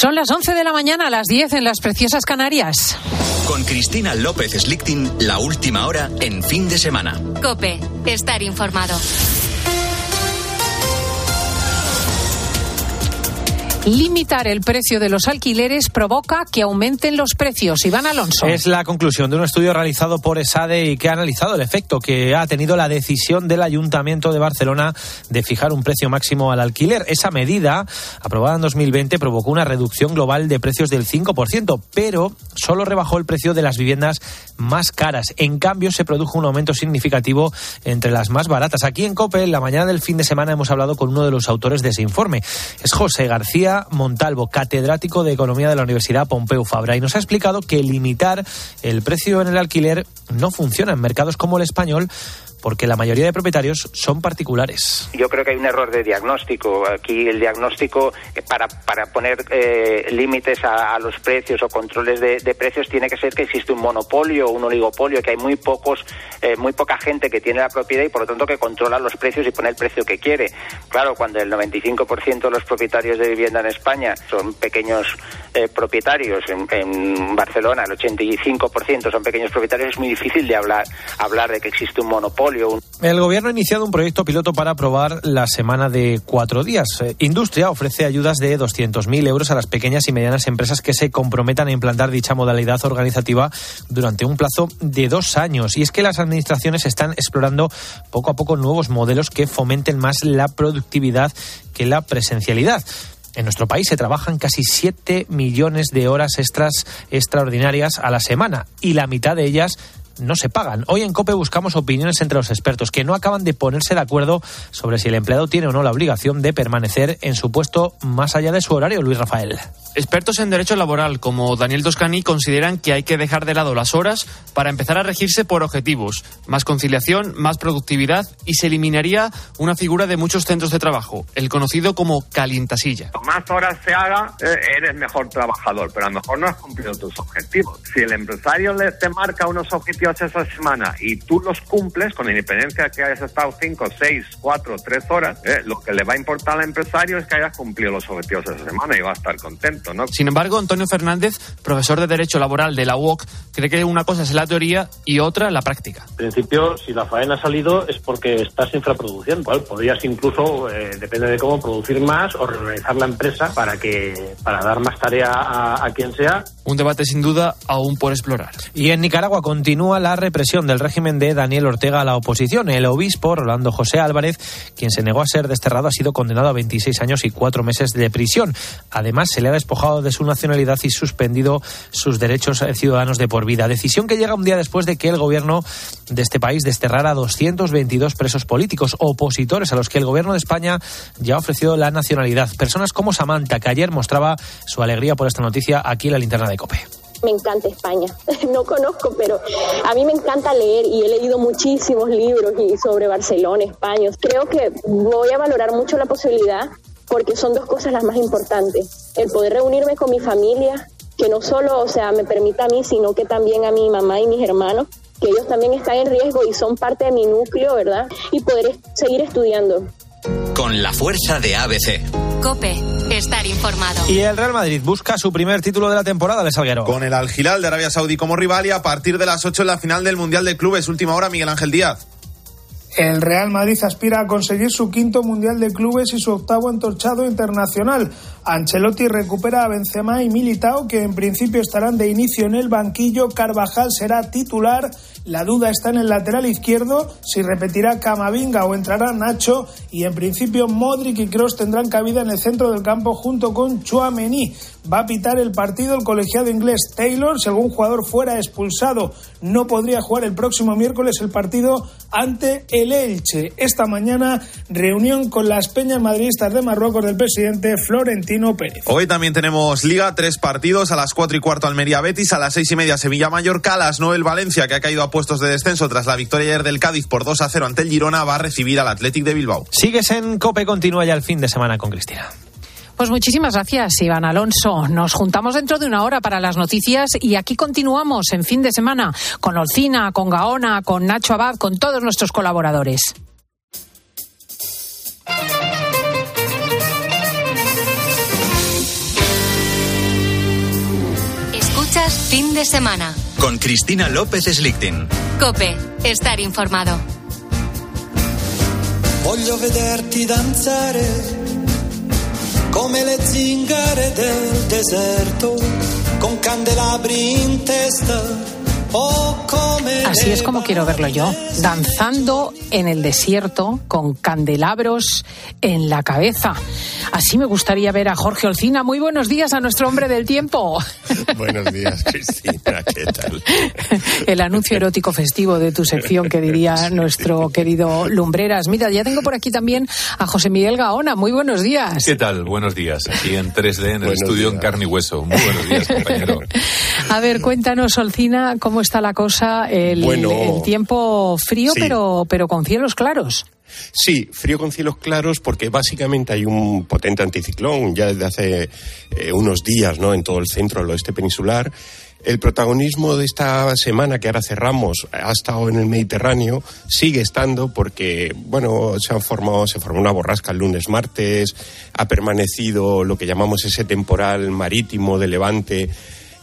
Son las 11 de la mañana, a las 10 en las preciosas Canarias. Con Cristina López Slichting, la última hora en fin de semana. Cope, estar informado. Limitar el precio de los alquileres provoca que aumenten los precios. Iván Alonso. Es la conclusión de un estudio realizado por ESADE y que ha analizado el efecto que ha tenido la decisión del Ayuntamiento de Barcelona de fijar un precio máximo al alquiler. Esa medida, aprobada en 2020, provocó una reducción global de precios del 5%, pero solo rebajó el precio de las viviendas más caras. En cambio, se produjo un aumento significativo entre las más baratas. Aquí en COPE, en la mañana del fin de semana, hemos hablado con uno de los autores de ese informe. Es José García Montalvo, catedrático de Economía de la Universidad Pompeu Fabra, y nos ha explicado que limitar el precio en el alquiler no funciona en mercados como el español porque la mayoría de propietarios son particulares. Yo creo que hay un error de diagnóstico. Aquí el diagnóstico eh, para, para poner eh, límites a, los precios o controles de, precios tiene que ser que existe un monopolio o un oligopolio, que hay muy pocos, eh, muy poca gente que tiene la propiedad y por lo tanto que controla los precios y pone el precio que quiere. Claro, cuando el 95% de los propietarios de vivienda en España son pequeños propietarios, en, en, Barcelona el 85% son pequeños propietarios, es muy difícil de hablar, hablar de que existe un monopolio el gobierno ha iniciado un proyecto piloto para aprobar la semana de cuatro días. Eh, Industria ofrece ayudas de 200.000 euros a las pequeñas y medianas empresas que se comprometan a implantar dicha modalidad organizativa durante un plazo de dos años. Y es que las administraciones están explorando poco a poco nuevos modelos que fomenten más la productividad que la presencialidad. En nuestro país se trabajan casi 7 millones de horas extras extraordinarias a la semana y la mitad de ellas no se pagan. Hoy en COPE buscamos opiniones entre los expertos que no acaban de ponerse de acuerdo sobre si el empleado tiene o no la obligación de permanecer en su puesto más allá de su horario, Luis Rafael. Expertos en derecho laboral como Daniel Toscani consideran que hay que dejar de lado las horas para empezar a regirse por objetivos, más conciliación, más productividad y se eliminaría una figura de muchos centros de trabajo, el conocido como calientasilla. Más horas se haga, eh, eres mejor trabajador, pero a lo mejor no has cumplido tus objetivos. Si el empresario te marca unos objetivos esa semana y tú los cumples, con independencia que hayas estado 5, 6, 4, 3 horas, eh, lo que le va a importar al empresario es que hayas cumplido los objetivos esa semana y va a estar contento. Sin embargo, Antonio Fernández, profesor de Derecho Laboral de la UOC, cree que una cosa es la teoría y otra la práctica. En principio, si la faena ha salido es porque estás infraproduciendo. ¿cuál? Podrías incluso, eh, depende de cómo, producir más o reorganizar la empresa para que para dar más tarea a, a quien sea. Un debate sin duda aún por explorar. Y en Nicaragua continúa la represión del régimen de Daniel Ortega a la oposición. El obispo Rolando José Álvarez, quien se negó a ser desterrado, ha sido condenado a 26 años y cuatro meses de prisión. Además, se le ha despojado de su nacionalidad y suspendido sus derechos ciudadanos de por vida. Decisión que llega un día después de que el gobierno de este país desterrara a 222 presos políticos opositores a los que el gobierno de España ya ha ofrecido la nacionalidad. Personas como Samantha, que ayer mostraba su alegría por esta noticia aquí en la linterna de COPE me encanta España. No conozco, pero a mí me encanta leer y he leído muchísimos libros y sobre Barcelona, España. Creo que voy a valorar mucho la posibilidad porque son dos cosas las más importantes. El poder reunirme con mi familia, que no solo, o sea, me permita a mí, sino que también a mi mamá y mis hermanos, que ellos también están en riesgo y son parte de mi núcleo, ¿verdad? Y poder seguir estudiando. Con la fuerza de ABC. Cope, estar informado. Y el Real Madrid busca su primer título de la temporada, de Salguero. Con el Al Hilal de Arabia Saudí como rival y a partir de las 8 en la final del Mundial de Clubes. Última hora, Miguel Ángel Díaz. El Real Madrid aspira a conseguir su quinto Mundial de Clubes y su octavo entorchado internacional. Ancelotti recupera a Benzema y Militao, que en principio estarán de inicio en el banquillo. Carvajal será titular. La duda está en el lateral izquierdo, si repetirá Camavinga o entrará Nacho. Y en principio Modric y Cross tendrán cabida en el centro del campo junto con Chouameni. Va a pitar el partido el colegiado inglés Taylor. Si algún jugador fuera expulsado, no podría jugar el próximo miércoles el partido ante el Elche. Esta mañana, reunión con las peñas madridistas de Marruecos del presidente Florentino Pérez. Hoy también tenemos Liga, tres partidos, a las cuatro y cuarto Almería Betis, a las seis y media Sevilla Mallorca, a las el Valencia, que ha caído a puestos de descenso tras la victoria ayer del Cádiz por 2 a 0 ante el Girona, va a recibir al Athletic de Bilbao. Sigues en Cope, continúa ya el fin de semana con Cristina. Pues muchísimas gracias, Iván Alonso. Nos juntamos dentro de una hora para las noticias y aquí continuamos en fin de semana con Olcina, con Gaona, con Nacho Abad, con todos nuestros colaboradores. Noticias fin de semana. Con Cristina López Slichting. Cope, estar informado. Voglio vederti danzare come le zingare del deserto, con candelabri in testa Así es como quiero verlo yo, danzando en el desierto con candelabros en la cabeza. Así me gustaría ver a Jorge Olcina. Muy buenos días a nuestro hombre del tiempo. Buenos días, Cristina. ¿Qué tal? El anuncio erótico festivo de tu sección, que diría nuestro querido Lumbreras. Mira, ya tengo por aquí también a José Miguel Gaona. Muy buenos días. ¿Qué tal? Buenos días. Aquí en 3D, en el estudio en carne y hueso. Muy buenos días, compañero. A ver, cuéntanos, Olcina, cómo está la cosa, el, tiempo frío, pero, pero con cielos claros. Sí, frío con cielos claros porque básicamente hay un potente anticiclón ya desde hace eh, unos días ¿no? en todo el centro del oeste peninsular. El protagonismo de esta semana que ahora cerramos ha estado en el Mediterráneo, sigue estando porque, bueno, se han formado, se formó una borrasca el lunes, martes, ha permanecido lo que llamamos ese temporal marítimo de levante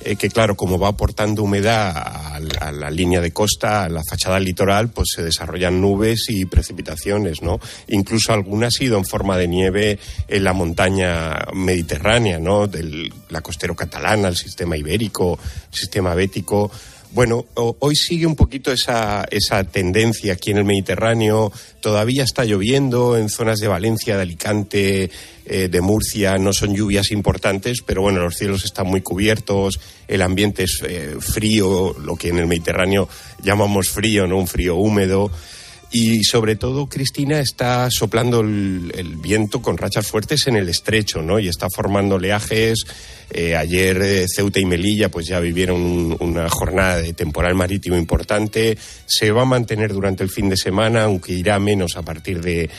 eh, que claro, como va aportando humedad a, la línea de costa, a la fachada litoral, pues se desarrollan nubes y precipitaciones, ¿no? Incluso algunas ha sido en forma de nieve en la montaña mediterránea, ¿no? De la costero catalana, el sistema ibérico, el sistema bético. Bueno, hoy sigue un poquito esa, esa tendencia aquí en el Mediterráneo. Todavía está lloviendo en zonas de Valencia, de Alicante, eh, de Murcia. No son lluvias importantes, pero bueno, los cielos están muy cubiertos. El ambiente es eh, frío, lo que en el Mediterráneo llamamos frío, ¿no? Un frío húmedo. Y sobre todo, Cristina, está soplando el, viento con rachas fuertes en el estrecho, ¿no? Y está formando oleajes. Eh, ayer eh, Ceuta y Melilla pues ya vivieron una jornada de temporal marítimo importante. Se va a mantener durante el fin de semana, aunque irá menos a partir de,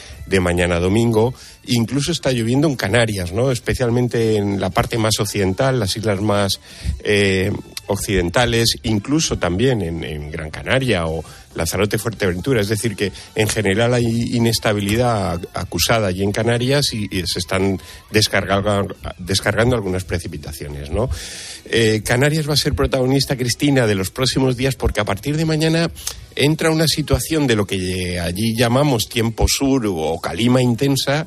mañana domingo. Incluso está lloviendo en Canarias, ¿no? Especialmente en la parte más occidental, las islas más eh, occidentales, incluso también en Gran Canaria o Lanzarote Fuerteventura. Es decir, que en general hay inestabilidad acusada allí en Canarias y, se están descargando, descargando algunas precipitaciones. ¿no? Eh, Canarias va a ser protagonista, Cristina, de los próximos días porque a partir de mañana entra una situación de lo que allí llamamos tiempo sur o calima intensa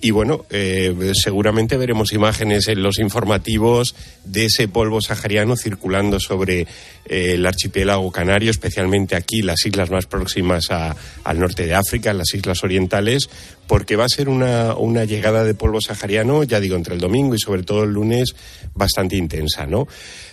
y bueno, eh, seguramente veremos imágenes en los informativos de ese polvo sahariano circulando sobre eh, el archipiélago canario, especialmente aquí, las islas más próximas al norte de África, las islas orientales, porque va a ser una, una llegada de polvo sahariano, ya digo, entre el domingo y sobre todo el lunes, bastante intensa, ¿no?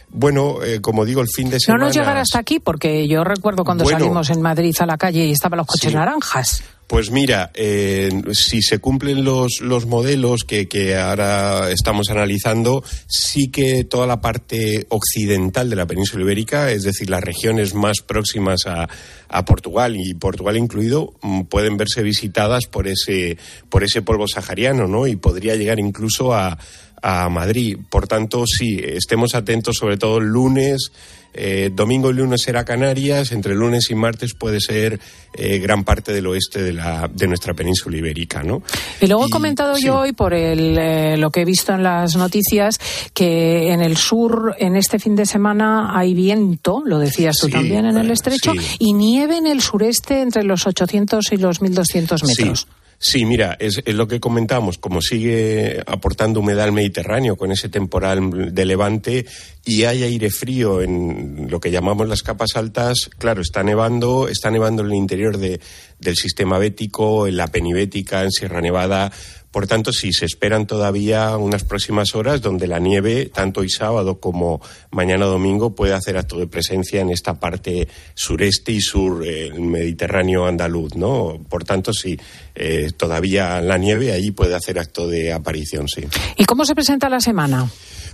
Bueno, eh, como digo, el fin de semana. No nos llegará hasta aquí, porque yo recuerdo cuando salimos en Madrid a la calle y estaban los coches naranjas. Pues mira, eh, si se cumplen los, los modelos que, que, ahora estamos analizando, sí que toda la parte occidental de la península ibérica, es decir, las regiones más próximas a, a Portugal y Portugal incluido, mm, pueden verse visitadas por ese, por ese polvo sahariano, ¿no? Y podría llegar incluso a, a Madrid. Por tanto, sí, estemos atentos sobre todo el lunes eh, domingo y lunes será Canarias, entre lunes y martes puede ser eh, gran parte del oeste de, la, de nuestra península ibérica. ¿no? Y luego he comentado yo hoy, por el, eh, lo que he visto en las noticias, que en el sur, en este fin de semana, hay viento, lo decías tú también en el estrecho, y nieve en el sureste entre los 800 y los 1200 metros. Sí, mira, es, lo que comentamos, como sigue aportando humedad al Mediterráneo con ese temporal de levante y hay aire frío en lo que llamamos las capas altas, claro, está nevando, está nevando en el interior de, del sistema bético, en la penibética, en Sierra Nevada, por tanto, sí, se esperan todavía unas próximas horas donde la nieve, tanto hoy sábado como mañana domingo, puede hacer acto de presencia en esta parte sureste y sur, eh, el Mediterráneo andaluz, ¿no? Por tanto, sí, eh, todavía la nieve ahí puede hacer acto de aparición, sí. ¿Y cómo se presenta la semana?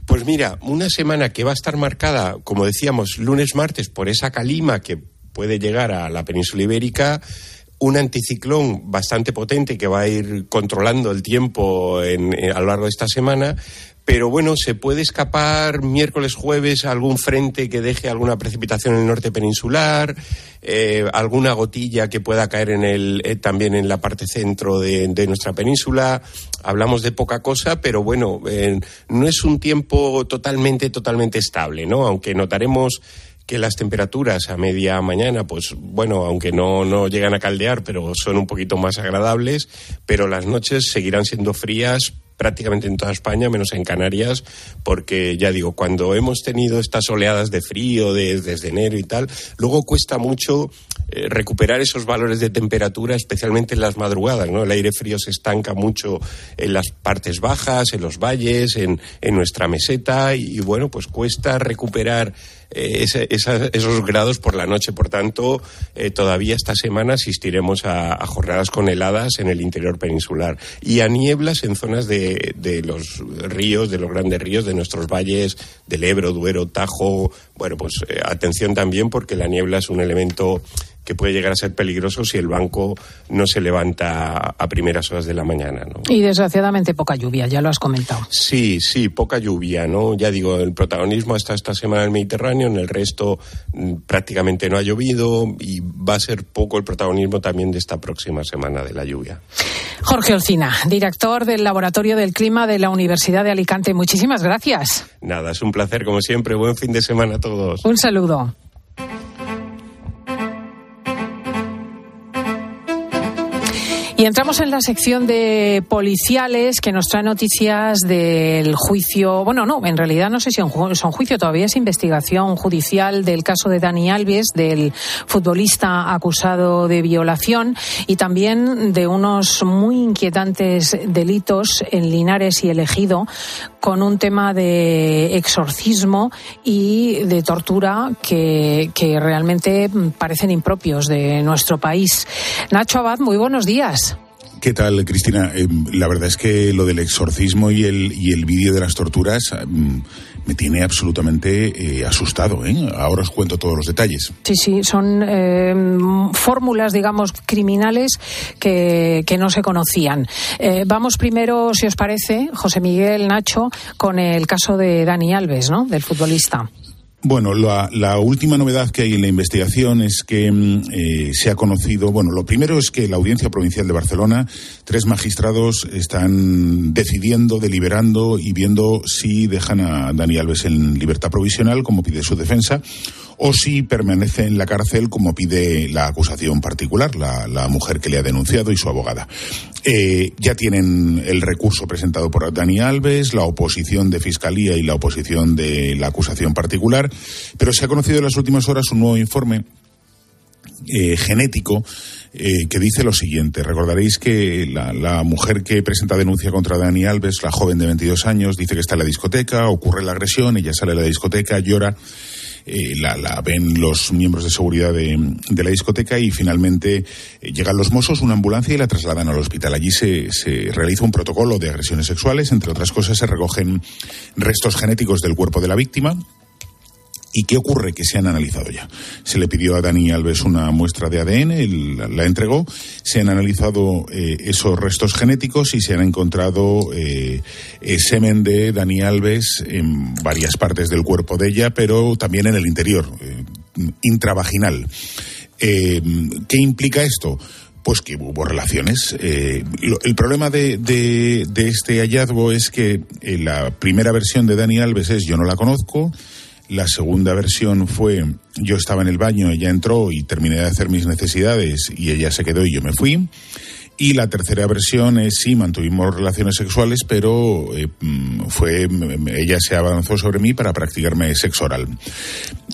Pues mira, una semana que va a estar marcada, como decíamos, lunes, martes, por esa calima que puede llegar a la península ibérica, un anticiclón bastante potente que va a ir controlando el tiempo a lo largo de esta semana, pero bueno, se puede escapar miércoles, jueves algún frente que deje alguna precipitación en el norte peninsular, eh, alguna gotilla que pueda caer en el, eh, también en la parte centro de, nuestra península. Hablamos de poca cosa, pero bueno, eh, no es un tiempo totalmente, totalmente estable, ¿no? Aunque notaremos que las temperaturas a media mañana, pues bueno, aunque no, no llegan a caldear, pero son un poquito más agradables, pero las noches seguirán siendo frías prácticamente en toda España, menos en Canarias, porque ya digo, cuando hemos tenido estas oleadas de frío desde enero y tal, luego cuesta mucho eh, recuperar esos valores de temperatura, especialmente en las madrugadas, ¿no? El aire frío se estanca mucho en las partes bajas, en los valles, en, en nuestra meseta, y bueno, pues cuesta recuperar eh, esos grados por la noche. Por tanto, eh, todavía esta semana asistiremos a, jornadas con heladas en el interior peninsular y a nieblas en zonas de, de los ríos, de los grandes ríos, de nuestros valles, del Ebro, Duero, Tajo. Bueno, pues eh, atención también porque la niebla es un elemento que puede llegar a ser peligroso si el banco no se levanta a primeras horas de la mañana. ¿no? Y desgraciadamente poca lluvia, ya lo has comentado. Sí, sí, poca lluvia, ¿no? Ya digo, el protagonismo hasta esta semana en el Mediterráneo, en el resto mm, prácticamente no ha llovido y va a ser poco el protagonismo también de esta próxima semana de la lluvia. Jorge Olcina, director del Laboratorio del Clima de la Universidad de Alicante, muchísimas gracias. Nada, es un placer como siempre. Buen fin de semana a todos. Un saludo. Y entramos en la sección de policiales que nos trae noticias del juicio. Bueno, no, en realidad no sé si son juicio, todavía es investigación judicial del caso de Dani Alves, del futbolista acusado de violación y también de unos muy inquietantes delitos en Linares y Elegido con un tema de exorcismo y de tortura que, que realmente parecen impropios de nuestro país. Nacho Abad, muy buenos días. ¿Qué tal, Cristina? Eh, la verdad es que lo del exorcismo y el, y el vídeo de las torturas mm, me tiene absolutamente eh, asustado. ¿eh? Ahora os cuento todos los detalles. Sí, sí, son eh, fórmulas, digamos, criminales que, que no se conocían. vamos primero, si os parece, José Miguel Nacho, con el caso de Dani Alves, ¿no? Del futbolista. Bueno, la, última novedad que hay en la investigación es que mm, eh, se ha conocido, bueno, lo primero es que la Audiencia Provincial de Barcelona, tres magistrados están decidiendo, deliberando y viendo si dejan a Dani Alves en libertad provisional, como pide su defensa, o si permanece en la cárcel como pide la acusación particular, la, mujer que le ha denunciado y su abogada. Eh, ya tienen el recurso presentado por Dani Alves, la oposición de Fiscalía y la oposición de la acusación particular, pero se ha conocido en las últimas horas un nuevo informe eh, genético eh, que dice lo siguiente. Recordaréis que la, la, mujer que presenta denuncia contra Dani Alves, la joven de 22 años, dice que está en la discoteca, ocurre la agresión, ella sale de la discoteca, llora eh, la, ven los miembros de seguridad de, la discoteca y finalmente eh, llegan los mozos, una ambulancia y la trasladan al hospital. Allí se, se realiza un protocolo de agresiones sexuales, entre otras cosas se recogen restos genéticos del cuerpo de la víctima ¿Y qué ocurre? Que se han analizado ya. Se le pidió a Dani Alves una muestra de ADN, la entregó, se han analizado eh, esos restos genéticos y se han encontrado eh, eh, semen de Dani Alves en varias partes del cuerpo de ella, pero también en el interior, intravaginal. ¿Qué implica esto? pues que hubo relaciones. el problema de, de, este hallazgo es que la primera versión de Dani Alves es yo no la conozco, la segunda versión fue yo estaba en el baño, ella entró y terminé de hacer mis necesidades y ella se quedó y yo me fui. Y la tercera versión es sí, mantuvimos relaciones sexuales, pero eh, mm, fue ella se avanzó sobre mí para practicarme sexo oral.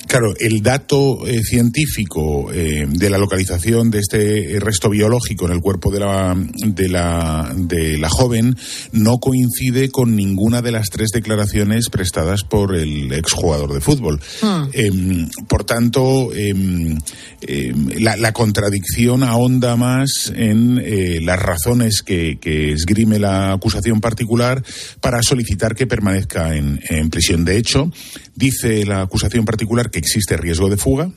Claro, el dato eh, científico eh, de la localización de este resto biológico en el cuerpo de la, de la, de la joven no coincide con ninguna de las tres declaraciones prestadas por el exjugador de fútbol. Hmm. Em, por tanto, em, em, la, la, contradicción ahonda más en las razones que, esgrime la acusación particular para solicitar que permanezca en, prisión. De hecho, dice la acusación particular que existe riesgo de fuga,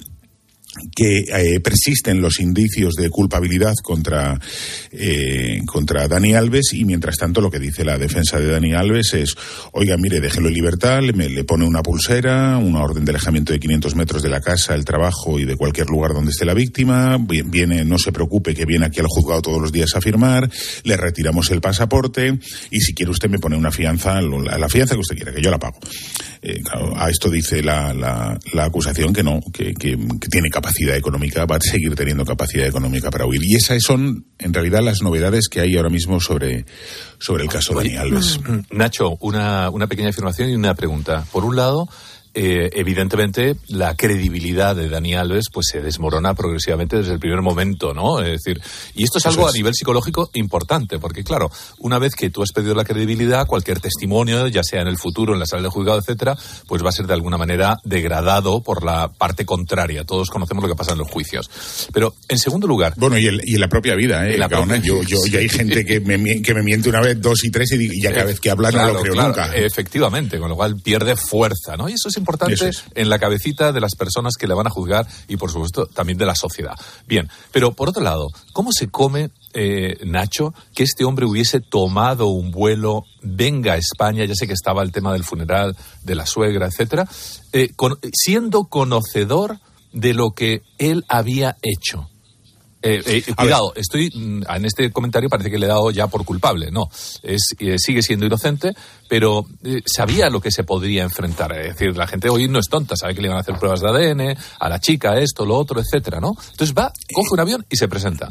que eh, persisten los indicios de culpabilidad contra, eh, contra Dani Alves y mientras tanto lo que dice la defensa de Dani Alves es, oiga, mire, déjelo en libertad, le, pone una pulsera, una orden de alejamiento de 500 metros de la casa, el trabajo y de cualquier lugar donde esté la víctima, viene, no se preocupe que viene aquí al juzgado todos los días a firmar, le retiramos el pasaporte y si quiere usted me pone una fianza, la, fianza que usted quiera, que yo la pago. Eh, a esto dice la, la, acusación que no, que, que, tiene capacidad económica, va a seguir teniendo capacidad económica para huir. Y esas son, en realidad, las novedades que hay ahora mismo sobre, sobre el caso Dani Alves. Nacho, una, una pequeña afirmación y una pregunta. Por un lado, eh, evidentemente la credibilidad de Dani Alves pues se desmorona progresivamente desde el primer momento, ¿no? Es decir, y esto es algo a nivel psicológico importante, porque claro, una vez que tú has perdido la credibilidad, cualquier testimonio, ya sea en el futuro, en la sala de juzgado, etcétera, pues va a ser de alguna manera degradado por la parte contraria. Todos conocemos lo que pasa en los juicios. Pero, en segundo lugar... Bueno, y, en la propia vida, ¿eh? yo, yo, hay gente que me, que me miente una vez, dos y tres, y, ya cada vez que habla no lo creo nunca. Efectivamente, con lo cual pierde fuerza, ¿no? Y eso es importante en la cabecita de las personas que le van a juzgar y, por supuesto, también de la sociedad. Bien, pero por otro lado, ¿cómo se come, eh, Nacho, que este hombre hubiese tomado un vuelo, venga a España, ya sé que estaba el tema del funeral de la suegra, etcétera, eh, siendo conocedor de lo que él había hecho? Eh, eh, cuidado, estoy mm, en este comentario parece que le he dado ya por culpable. No, es, eh, sigue siendo inocente, pero sabía lo que se podría enfrentar. Es decir, la gente hoy no es tonta, sabe que le van a hacer pruebas de ADN, a la chica esto, lo otro, etcétera, ¿no? Entonces va, coge un avión y se presenta.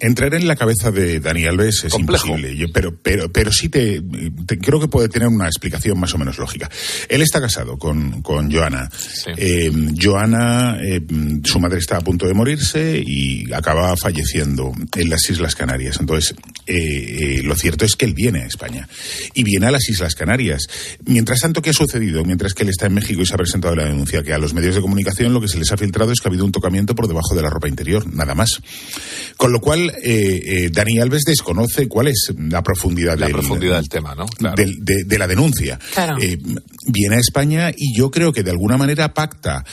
Entrar en la cabeza de Dani Alves es imposible, pero, pero, pero sí te, creo que puede tener una explicación más o menos lógica. Él está casado con, con Joana. Eh, Joana, eh, su madre está a punto de morirse y acaba falleciendo en las Islas Canarias. Entonces, eh, lo cierto es que él viene a España y viene a las Islas Canarias. Mientras tanto, ¿qué ha sucedido? Mientras que él está en México y se ha presentado la denuncia, que a los medios de comunicación lo que se les ha filtrado es que ha habido un tocamiento por debajo de la ropa interior, nada más. Con lo cual, eh, eh, Dani Alves desconoce cuál es la profundidad, la del, profundidad del tema, ¿no? De, la denuncia. Eh, viene a España y yo creo que de alguna manera pacta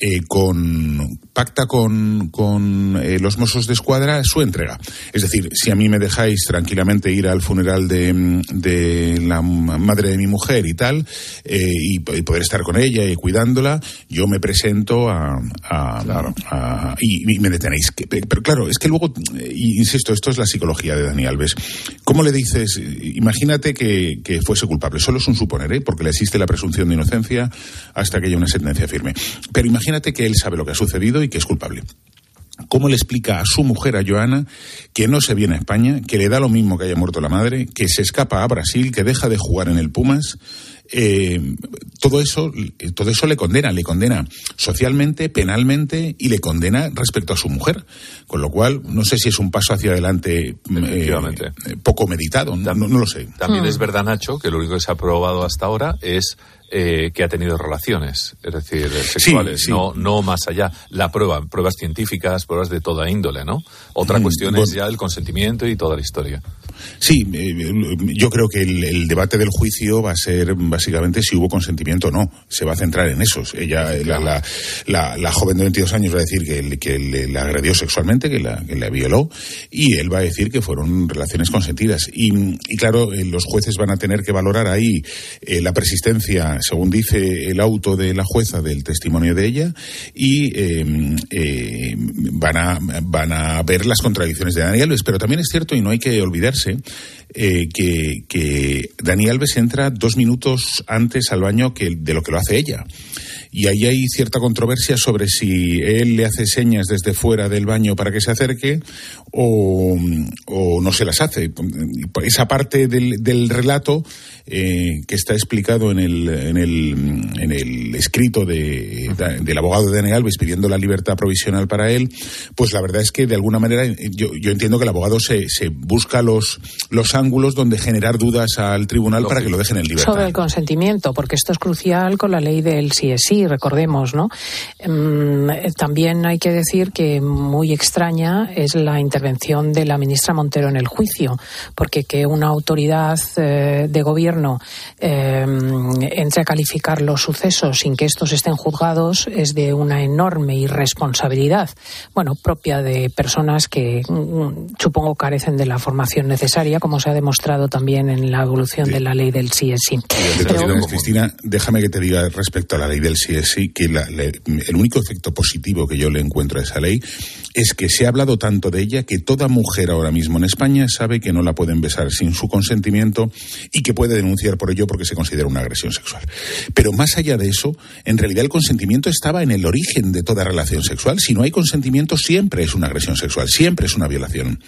eh, con, pacta con, con eh, los Mossos de Escuadra su entrega. Es decir, si a mí me dejáis tranquilamente ir al funeral de, de la madre de mi mujer y tal, eh, y, poder estar con ella y cuidándola, yo me presento a. a, y, me detenéis. Pero claro, es que luego, insisto, esto es la psicología de Dani Alves. ¿Cómo le dices? Imagínate que, que fuese culpable. Solo es un suponer, ¿eh? porque le existe la presunción de inocencia hasta que haya una sentencia firme. Pero imagínate imagínate que él sabe lo que ha sucedido y que es culpable. ¿Cómo le explica a su mujer, a Joana, que no se viene a España, que le da lo mismo que haya muerto la madre, que se escapa a Brasil, que deja de jugar en el Pumas? Eh, todo eso, todo eso le condena, le condena socialmente, penalmente y le condena respecto a su mujer. Con lo cual, no sé si es un paso hacia adelante eh, poco meditado, no, lo sé. También es verdad, Nacho, que lo único que se ha probado hasta ahora es eh, que ha tenido relaciones, es decir, sexuales, No, no más allá. La prueba, pruebas científicas, pruebas de toda índole, ¿no? Otra mm, cuestión es ya el consentimiento y toda la historia. Sí, eh, yo creo que el, debate del juicio va a ser básicamente si hubo consentimiento o no. Se va a centrar en esos. Ella, la, la, joven de 22 años va a decir que, que le, agredió sexualmente, que la, que la violó, y él va a decir que fueron relaciones consentidas. Y, y claro, eh, los jueces van a tener que valorar ahí la persistencia según dice el auto de la jueza, del testimonio de ella y eh, van, a, van a ver las contradicciones de Dani Alves. Pero también es cierto, y no hay que olvidarse, sim. Eh, que, que Dani Alves entra dos minutos antes al baño que de lo que lo hace ella y ahí hay cierta controversia sobre si él le hace señas desde fuera del baño para que se acerque o, no se las hace. Esa parte del, relato eh, que está explicado en el, escrito de, del abogado de Daniel Alves pidiendo la libertad provisional para él, pues la verdad es que de alguna manera yo, entiendo que el abogado se, se busca los, los ángulos donde generar dudas al tribunal para que lo dejen en libertad. Sobre el consentimiento, porque esto es crucial con la ley del sí es sí, recordemos, ¿no? Mm, también hay que decir que muy extraña es la intervención de la ministra Montero en el juicio, porque que una autoridad eh, de gobierno eh, en entré a calificar los sucesos sin que estos estén juzgados es de una enorme irresponsabilidad, bueno, propia de personas que mm, supongo carecen de la formación necesaria, como se ha demostrado también en la evolución de la ley del CSI. Cristina, déjame que te diga respecto a la ley del CSI que el único efecto positivo que yo le encuentro a esa ley es que se ha hablado tanto de ella que toda mujer ahora mismo en España sabe que no la pueden besar sin su consentimiento y que puede denunciar por ello porque se considera una agresión sexual. Pero más allá de eso, en realidad el consentimiento estaba en el origen de toda relación sexual. Si no hay consentimiento, siempre es una agresión sexual, siempre es una violación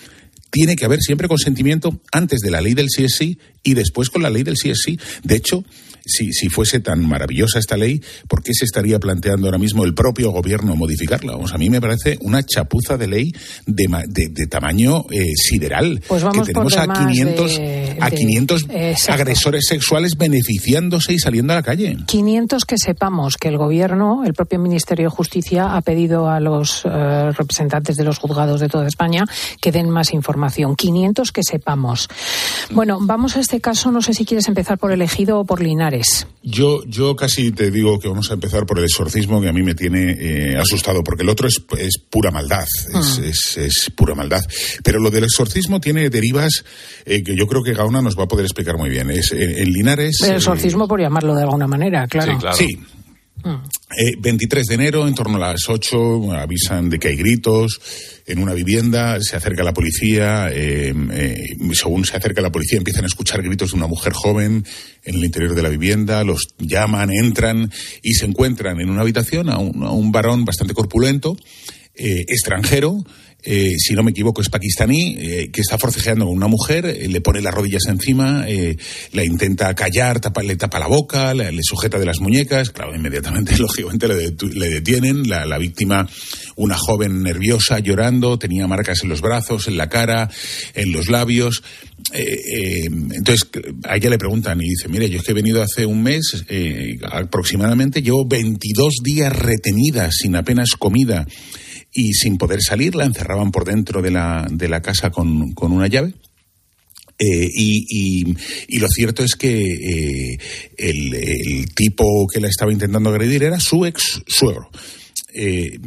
tiene que haber siempre consentimiento antes de la ley del CSI y después con la ley del CSI. De hecho, si, si fuese tan maravillosa esta ley, ¿por qué se estaría planteando ahora mismo el propio gobierno modificarla? a mí me parece una chapuza de ley de, de, tamaño eh, sideral. Pues que tenemos a 500, a 500 agresores sexuales beneficiándose y saliendo a la calle. 500 que sepamos que el gobierno, el propio Ministerio de Justicia, ha pedido a los eh, representantes de los juzgados de toda España que den más información. 500 que sepamos. Bueno, vamos a este caso. No sé si quieres empezar por elegido o por Linares. Yo, yo casi te digo que vamos a empezar por el exorcismo que a mí me tiene eh, asustado, porque el otro es, pura maldad, mm. es, pura maldad. Pero lo del exorcismo tiene derivas eh, que yo creo que Gauna nos va a poder explicar muy bien. Es, en, Linares... El exorcismo, por llamarlo de alguna manera, claro. Sí, claro. Sí, 23 mm. de enero, en torno a las 8, avisan de que hay gritos en una vivienda, se acerca la policía, eh, eh, según se acerca la policía empiezan a escuchar gritos de una mujer joven en el interior de la vivienda, los llaman, entran y se encuentran en una habitación a un, varón bastante corpulento, eh, extranjero, eh, si no me equivoco, es pakistaní, eh, que está forcejeando con una mujer, eh, le pone las rodillas encima, la intenta callar, le tapa la boca, le, sujeta de las muñecas. Claro, inmediatamente, lógicamente, le, detienen. La, la, víctima, una joven nerviosa, llorando, tenía marcas en los brazos, en la cara, en los labios. entonces, a ella le preguntan y dice: Mire, yo es que he venido hace un mes aproximadamente, llevo 22 días retenida sin apenas comida y sin poder salir la encerraban por dentro de la, de la casa con, con una llave. Eh, y, y, lo cierto es que eh, el, tipo que la estaba intentando agredir era su ex suegro. Eh,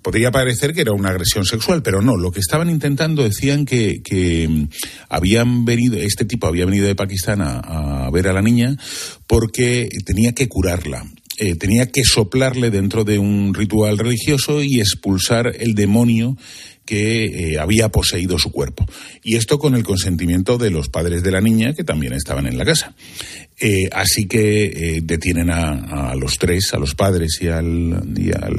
podría parecer que era una agresión sexual, pero no. Lo que estaban intentando decían que, que habían venido, este tipo había venido de Pakistán a, a ver a la niña porque tenía que curarla. Eh, tenía que soplarle dentro de un ritual religioso y expulsar el demonio que eh, había poseído su cuerpo. Y esto con el consentimiento de los padres de la niña, que también estaban en la casa. Eh, así que detienen a, los tres, a los padres y al, y al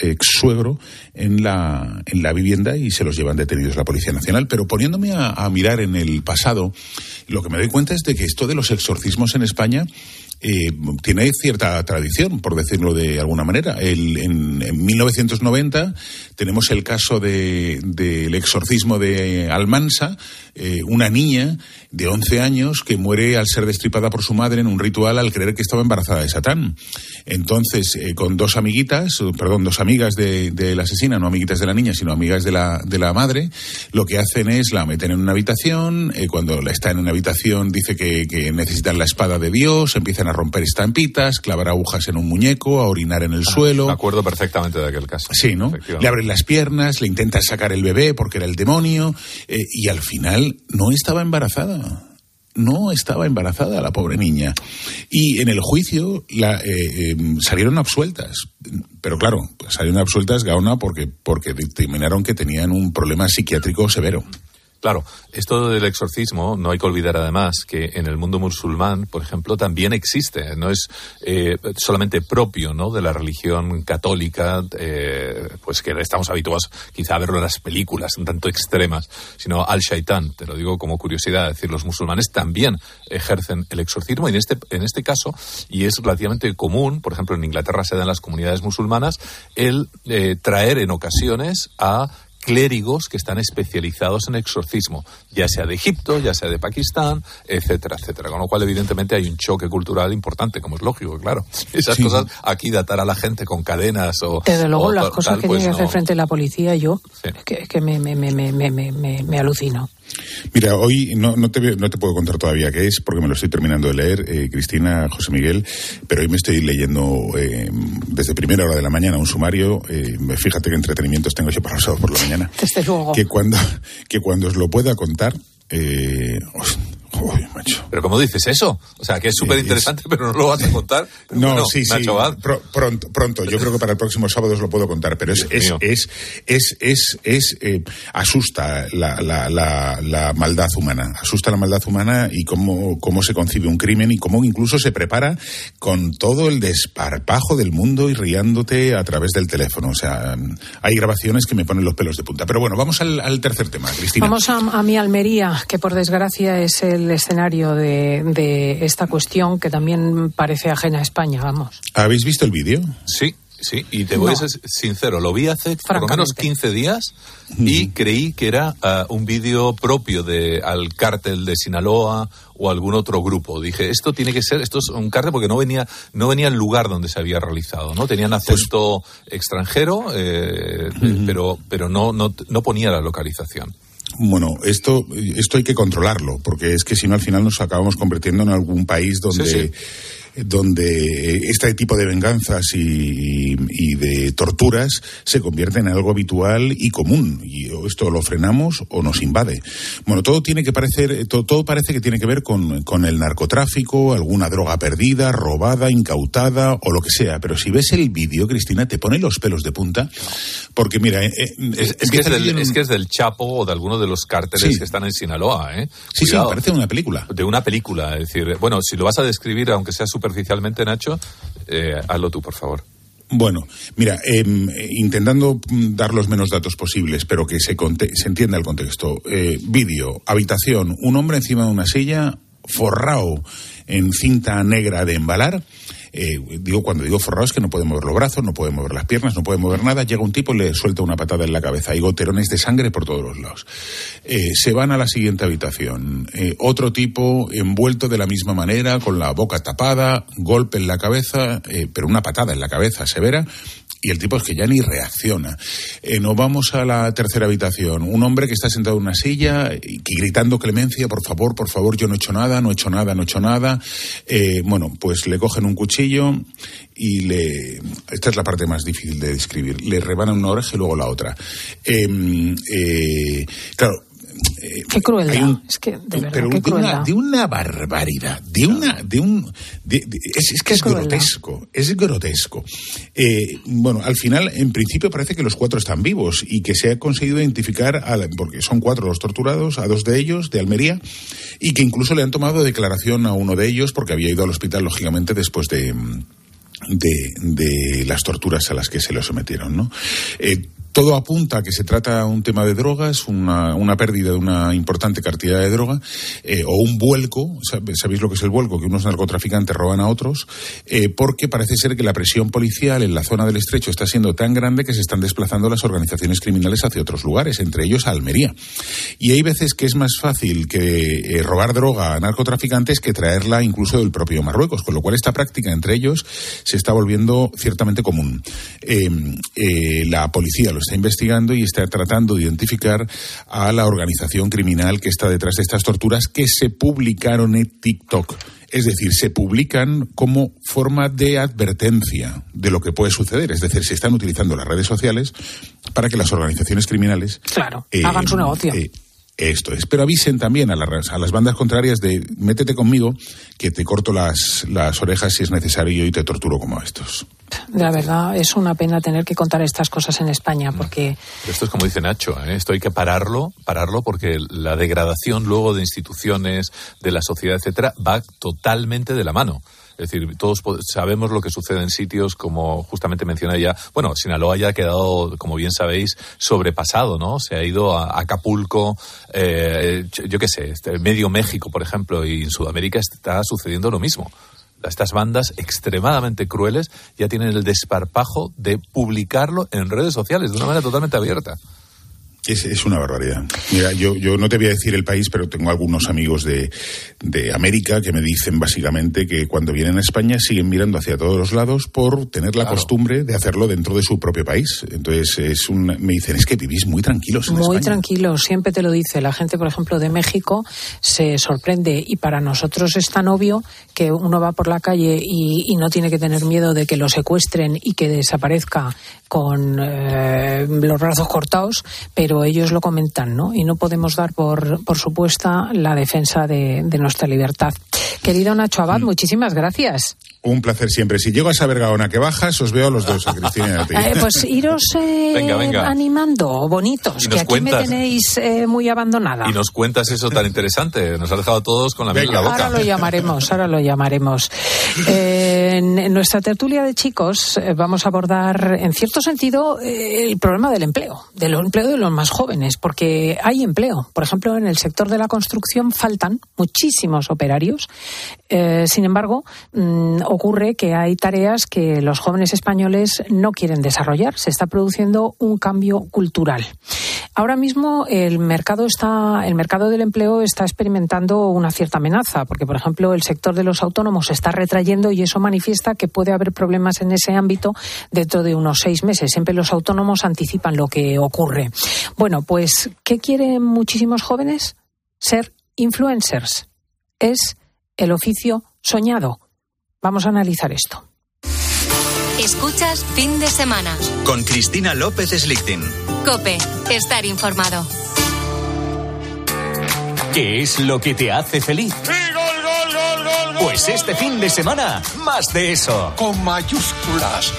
ex suegro, en la, en la vivienda y se los llevan detenidos la Policía Nacional. Pero poniéndome a, a mirar en el pasado, lo que me doy cuenta es de que esto de los exorcismos en España eh, tiene cierta tradición, por decirlo de alguna manera. en, 1990 tenemos el caso del exorcismo de Almansa, eh, una niña de 11 años que muere al ser destripada por su madre en un ritual al creer que estaba embarazada de Satán. Entonces, eh, con dos amiguitas, perdón, dos amigas de, la asesina, no amiguitas de la niña, sino amigas de la, de la madre, lo que hacen es la meten en una habitación, cuando la está en una habitación dice que, que necesitan la espada de Dios, empiezan a romper estampitas, clavar agujas en un muñeco, a orinar en el ah, suelo. Me acuerdo perfectamente de aquel caso. Sí, ¿no? Le abren las piernas, le intentan sacar el bebé porque era el demonio, eh, y al final no estaba embarazada no estaba embarazada la pobre niña. Y en el juicio la, eh, em, salieron absueltas. Pero claro, salieron absueltas Gaona porque, porque determinaron que tenían un problema psiquiátrico severo. Claro, esto del exorcismo, no hay que olvidar además que en el mundo musulmán, por ejemplo, también existe, no es eh, solamente propio ¿no? de la religión católica, eh, pues que estamos habituados quizá a verlo en las películas un tanto extremas, sino al shaitán, te lo digo como curiosidad, es decir, los musulmanes también ejercen el exorcismo y en este, en este caso, y es relativamente común, por ejemplo en Inglaterra se da en las comunidades musulmanas, el eh, traer en ocasiones a clérigos que están especializados en exorcismo, ya sea de Egipto, ya sea de Pakistán, etcétera, etcétera. Con lo cual, evidentemente, hay un choque cultural importante, como es lógico, claro. Esas cosas, aquí datar a la gente con cadenas o. Desde luego, las cosas que pues tiene que hacer frente a la policía, yo, es que, me, me, me, me, alucino. Mira, hoy no, no, te, no te puedo contar todavía qué es, porque me lo estoy terminando de leer, eh, Cristina, José Miguel, pero hoy me estoy leyendo eh, desde primera hora de la mañana un sumario. Eh, fíjate qué entretenimientos tengo yo para los sábados por la mañana. Desde luego. Que cuando, que cuando os lo pueda contar, eh, os, Joder, macho. Pero ¿cómo dices eso? O sea, que es súper interesante, pero no lo vas a contar. No, Bueno, sí, sí. Pro- pronto, pronto. Yo creo que para el próximo sábado os lo puedo contar, pero es, es, es, es, es, eh, asusta la, la, la, la maldad humana. Asusta la maldad humana y cómo, cómo se concibe un crimen y cómo incluso se prepara con todo el desparpajo del mundo y riándote a través del teléfono. O sea, hay grabaciones que me ponen los pelos de punta. Pero bueno, vamos al, al tercer tema, Cristina. Vamos a, a mi Almería, que por desgracia es el escenario de, de esta cuestión que también parece ajena a España, vamos. ¿Habéis visto el vídeo? Sí, sí, y te voy No. a ser sincero, lo vi hace por lo menos Francamente. 15 días y creí que era ah, un vídeo propio de al cártel de Sinaloa o algún otro grupo. Dije, esto tiene que ser, esto es un cártel porque no venía, no venía el lugar donde se había realizado, ¿no? Tenían acento extranjero, eh, pero, pero no, no, no ponía la localización. Bueno, esto, esto hay que controlarlo, porque es que si no al final nos acabamos convirtiendo en algún país donde, Sí, donde este tipo de venganzas y, y de torturas se convierten en algo habitual y común. Y esto lo frenamos o nos invade. Bueno, todo tiene que parecer, todo, todo parece que tiene que ver con, con el narcotráfico, alguna droga perdida, robada, incautada o lo que sea. Pero si ves el vídeo, Cristina, te pone los pelos de punta, porque mira, eh, eh, Es, es que es, del, leyendo es un- que es del Chapo o de alguno de los cárteles Sí. que están en Sinaloa, ¿eh? Sí, sí, parece una película. De una película, es decir, bueno, si lo vas a describir, aunque sea superficialmente, Nacho, eh, hazlo tú, por favor. Bueno, mira, em, intentando dar los menos datos posibles, pero que se, se entienda el contexto. Eh, vídeo, habitación, un hombre encima de una silla, forrado en cinta negra de embalar. Eh, digo, cuando digo forrado es que no puede mover los brazos, no puede mover las piernas, no puede mover nada. Llega un tipo y le suelta una patada en la cabeza. Hay goterones de sangre por todos los lados. Eh, se van a la siguiente habitación. Eh, otro tipo envuelto de la misma manera, con la boca tapada, golpe en la cabeza, eh, pero una patada en la cabeza severa. Y el tipo es que ya ni reacciona. Eh, nos vamos a la tercera habitación. Un hombre que está sentado en una silla y gritando clemencia, por favor, por favor, yo no he hecho nada, no he hecho nada, no he hecho nada. Eh, bueno, pues le cogen un cuchillo y le... Esta es la parte más difícil de describir. Le rebanan una oreja y luego la otra. Eh, eh, Qué crueldad. un- es que, de verdad, pero qué de una, crueldad. de una barbaridad, de una, de un, de- de- es, es que es crueldad. grotesco, es grotesco. Eh, bueno, al final, en principio parece que los cuatro están vivos y que se ha conseguido identificar, a la- porque son cuatro los torturados, a dos de ellos de Almería y que incluso le han tomado declaración a uno de ellos porque había ido al hospital lógicamente después de de, de las torturas a las que se lo sometieron, ¿no? Eh, todo apunta a que se trata un tema de drogas, una, pérdida de una importante cantidad de droga, eh, o un vuelco, ¿sab- ¿sabéis lo que es el vuelco? Que unos narcotraficantes roban a otros, eh, porque parece ser que la presión policial en la zona del estrecho está siendo tan grande que se están desplazando las organizaciones criminales hacia otros lugares, entre ellos a Almería. Y hay veces que es más fácil que eh, robar droga a narcotraficantes que traerla incluso del propio Marruecos, con lo cual esta práctica entre ellos se está volviendo ciertamente común. Eh, la policía lo está investigando y está tratando de identificar a la organización criminal que está detrás de estas torturas que se publicaron en TikTok. Es decir, se publican como forma de advertencia de lo que puede suceder. Es decir, se están utilizando las redes sociales para que las organizaciones criminales Claro, eh, hagan su negocio. eh, esto es. Pero avisen también a, las- a las bandas contrarias de métete conmigo que te corto las, las orejas si es necesario y te torturo como a estos. La verdad, es una pena tener que contar estas cosas en España, porque Pero esto es como dice Nacho, ¿eh? esto hay que pararlo, pararlo porque la degradación luego de instituciones, de la sociedad, etcétera, va totalmente de la mano. Es decir, todos sabemos lo que sucede en sitios como justamente mencioné ya. Bueno, Sinaloa ya ha quedado, como bien sabéis, sobrepasado, ¿no? Se ha ido a Acapulco, eh, yo- yo qué sé, este, medio México, por ejemplo, y en Sudamérica está sucediendo lo mismo. Estas bandas extremadamente crueles ya tienen el desparpajo de publicarlo en redes sociales de una manera totalmente abierta. Es, una barbaridad. Mira, yo, yo no te voy a decir el país, pero tengo algunos amigos de, de América que me dicen básicamente que cuando vienen a España siguen mirando hacia todos los lados por tener la costumbre de hacerlo dentro de su propio país. Entonces, es un, me dicen, es que vivís muy tranquilos en Muy tranquilos, siempre te lo dice. La gente, por ejemplo, de México se sorprende y para nosotros es tan obvio que uno va por la calle y, y no tiene que tener miedo de que lo secuestren y que desaparezca con eh, los brazos cortados, pero ellos lo comentan, ¿no? Y no podemos dar por, por supuesta la defensa de, nuestra libertad. Querido Nacho Abad, mm. muchísimas gracias. Un placer siempre. Si llego a esa vergaona que bajas, os veo a los dos, a Cristina y a eh, pues iros eh, animando, bonitos, que aquí me tenéis eh, muy abandonada. Y nos cuentas eso tan interesante. Nos ha dejado todos con la miel en la boca. Ahora lo llamaremos, ahora lo llamaremos. en nuestra tertulia de chicos vamos a abordar, en cierto sentido, el problema del empleo, del empleo de los más jóvenes, porque hay empleo. Por ejemplo, en el sector de la construcción faltan muchísimos operarios. sin embargo, mm, ocurre que hay tareas que los jóvenes españoles no quieren desarrollar. Se está produciendo un cambio cultural. Ahora mismo el mercado está, el mercado del empleo está experimentando una cierta amenaza, porque por ejemplo el sector de los autónomos se está retrayendo y eso manifiesta que puede haber problemas en ese ámbito dentro de unos seis meses. Siempre los autónomos anticipan lo que ocurre. Bueno, pues ¿qué quieren muchísimos jóvenes? Ser influencers. Es el oficio soñado Vamos a analizar esto. Escuchas fin de semana. Con Cristina López Slichting. Cope, estar informado. ¿Qué es lo que te hace feliz? Pues este fin de semana, más de eso. Con mayúsculas.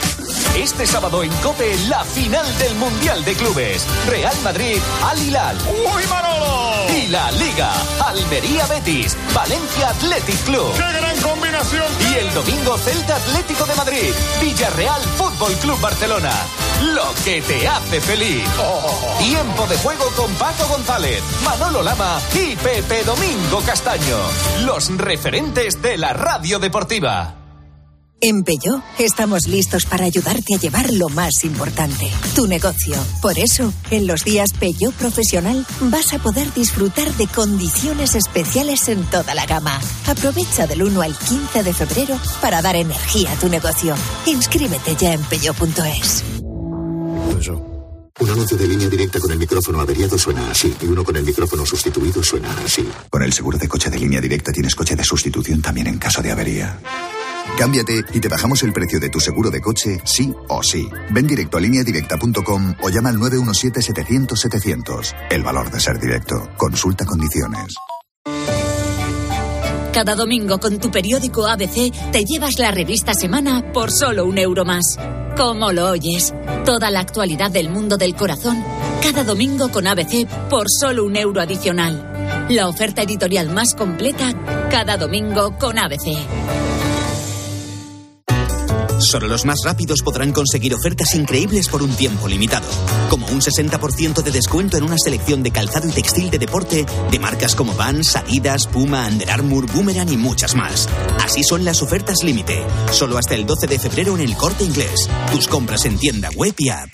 Este sábado en Cope, la final del Mundial de Clubes. Real Madrid, Al Hilal. ¡Uy, Manolo! Y la Liga, Almería Betis, Valencia Athletic Club. ¡Qué gran combinación! Y el domingo Celta Atlético de Madrid, Villarreal Fútbol Club Barcelona. Lo que te hace feliz. Oh. Tiempo de juego con Paco González, Manolo Lama y Pepe Domingo Castaño. Los referentes de la radio deportiva. En Peugeot estamos listos para ayudarte a llevar lo más importante, tu negocio. Por eso, en los días Peugeot Profesional vas a poder disfrutar de condiciones especiales en toda la gama. Aprovecha del 1 al 15 de febrero para dar energía a tu negocio. Inscríbete ya en peugeot.es. Un anuncio de línea directa con el micrófono averiado suena así y uno con el micrófono sustituido suena así. Con el seguro de coche de línea directa tienes coche de sustitución también en caso de avería. Cámbiate y te bajamos el precio de tu seguro de coche, sí o sí. Ven directo a lineadirecta.com o llama al 917-700-700. El valor de ser directo. Consulta condiciones. Cada domingo con tu periódico ABC te llevas la revista Semana por solo un euro más. ¿Cómo lo oyes? Toda la actualidad del mundo del corazón, cada domingo con ABC por solo un euro adicional. La oferta editorial más completa, cada domingo con ABC. Solo los más rápidos podrán conseguir ofertas increíbles por un tiempo limitado, como un 60% de descuento en una selección de calzado y textil de deporte de marcas como Vans, Adidas, Puma, Under Armour, Boomerang y muchas más. Así son las ofertas límite, solo hasta el 12 de febrero en el Corte Inglés. Tus compras en tienda web y app.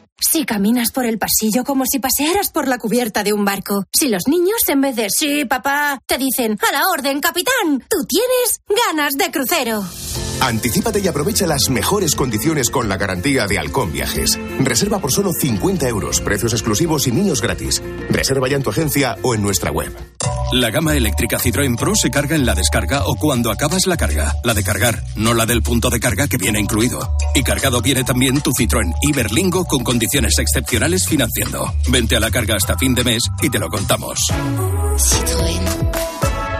Si caminas por el pasillo como si pasearas por la cubierta de un barco. Si los niños, en vez de sí, papá, te dicen a la orden, capitán, tú tienes ganas de crucero. Anticípate y aprovecha las mejores condiciones con la garantía de Halcón Viajes. Reserva por solo 50 euros, precios exclusivos y niños gratis. Reserva ya en tu agencia o en nuestra web. La gama eléctrica Citroën Pro se carga en la descarga o cuando acabas la carga. La de cargar, no la del punto de carga que viene incluido. Y cargado viene también tu Citroën Iberlingo con condiciones excepcionales financiando. Vente a la carga hasta fin de mes y te lo contamos. Citroën.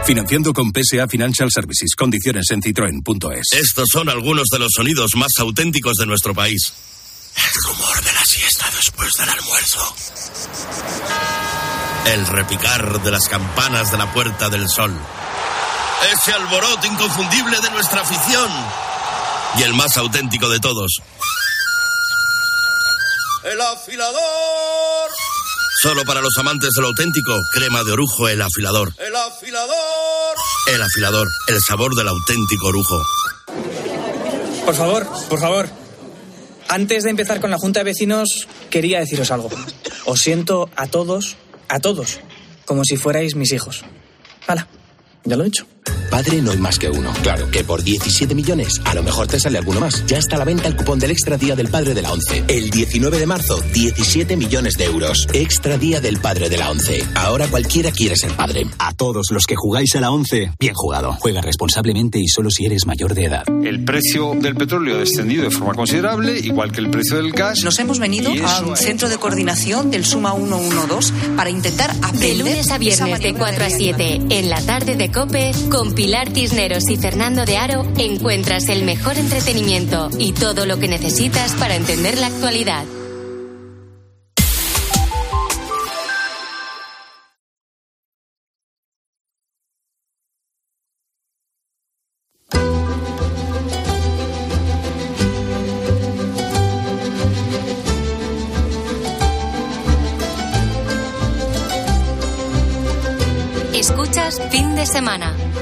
Financiando con PSA Financial Services. Condiciones en citroen.es. Estos son algunos de los sonidos más auténticos de nuestro país. El rumor de la siesta después del almuerzo. El repicar de las campanas de la Puerta del Sol. Ese alboroto inconfundible de nuestra afición. Y el más auténtico de todos. El afilador. Solo para los amantes de lo auténtico, crema de orujo, el afilador. El afilador. El afilador, el sabor del auténtico orujo. Por favor, por favor. Antes de empezar con la Junta de Vecinos, quería deciros algo. Os siento a todos, a todos, como si fuerais mis hijos. Hala, ya lo he hecho. Padre no hay más que uno. Claro, que por 17 millones a lo mejor te sale alguno más. Ya está a la venta el cupón del Extra Día del Padre de la ONCE. El 19 de marzo, 17 millones de euros. Extra Día del Padre de la ONCE. Ahora cualquiera quiere ser padre. A todos los que jugáis a la ONCE, bien jugado. Juega responsablemente y solo si eres mayor de edad. El precio del petróleo ha descendido de forma considerable, igual que el precio del gas. Nos hemos venido a un centro de coordinación del Suma 112 para intentar aprender... De lunes a viernes de 4 a 7, en la tarde de COPE, con Pilar Tisneros y Fernando de Aro encuentras el mejor entretenimiento y todo lo que necesitas para entender la actualidad.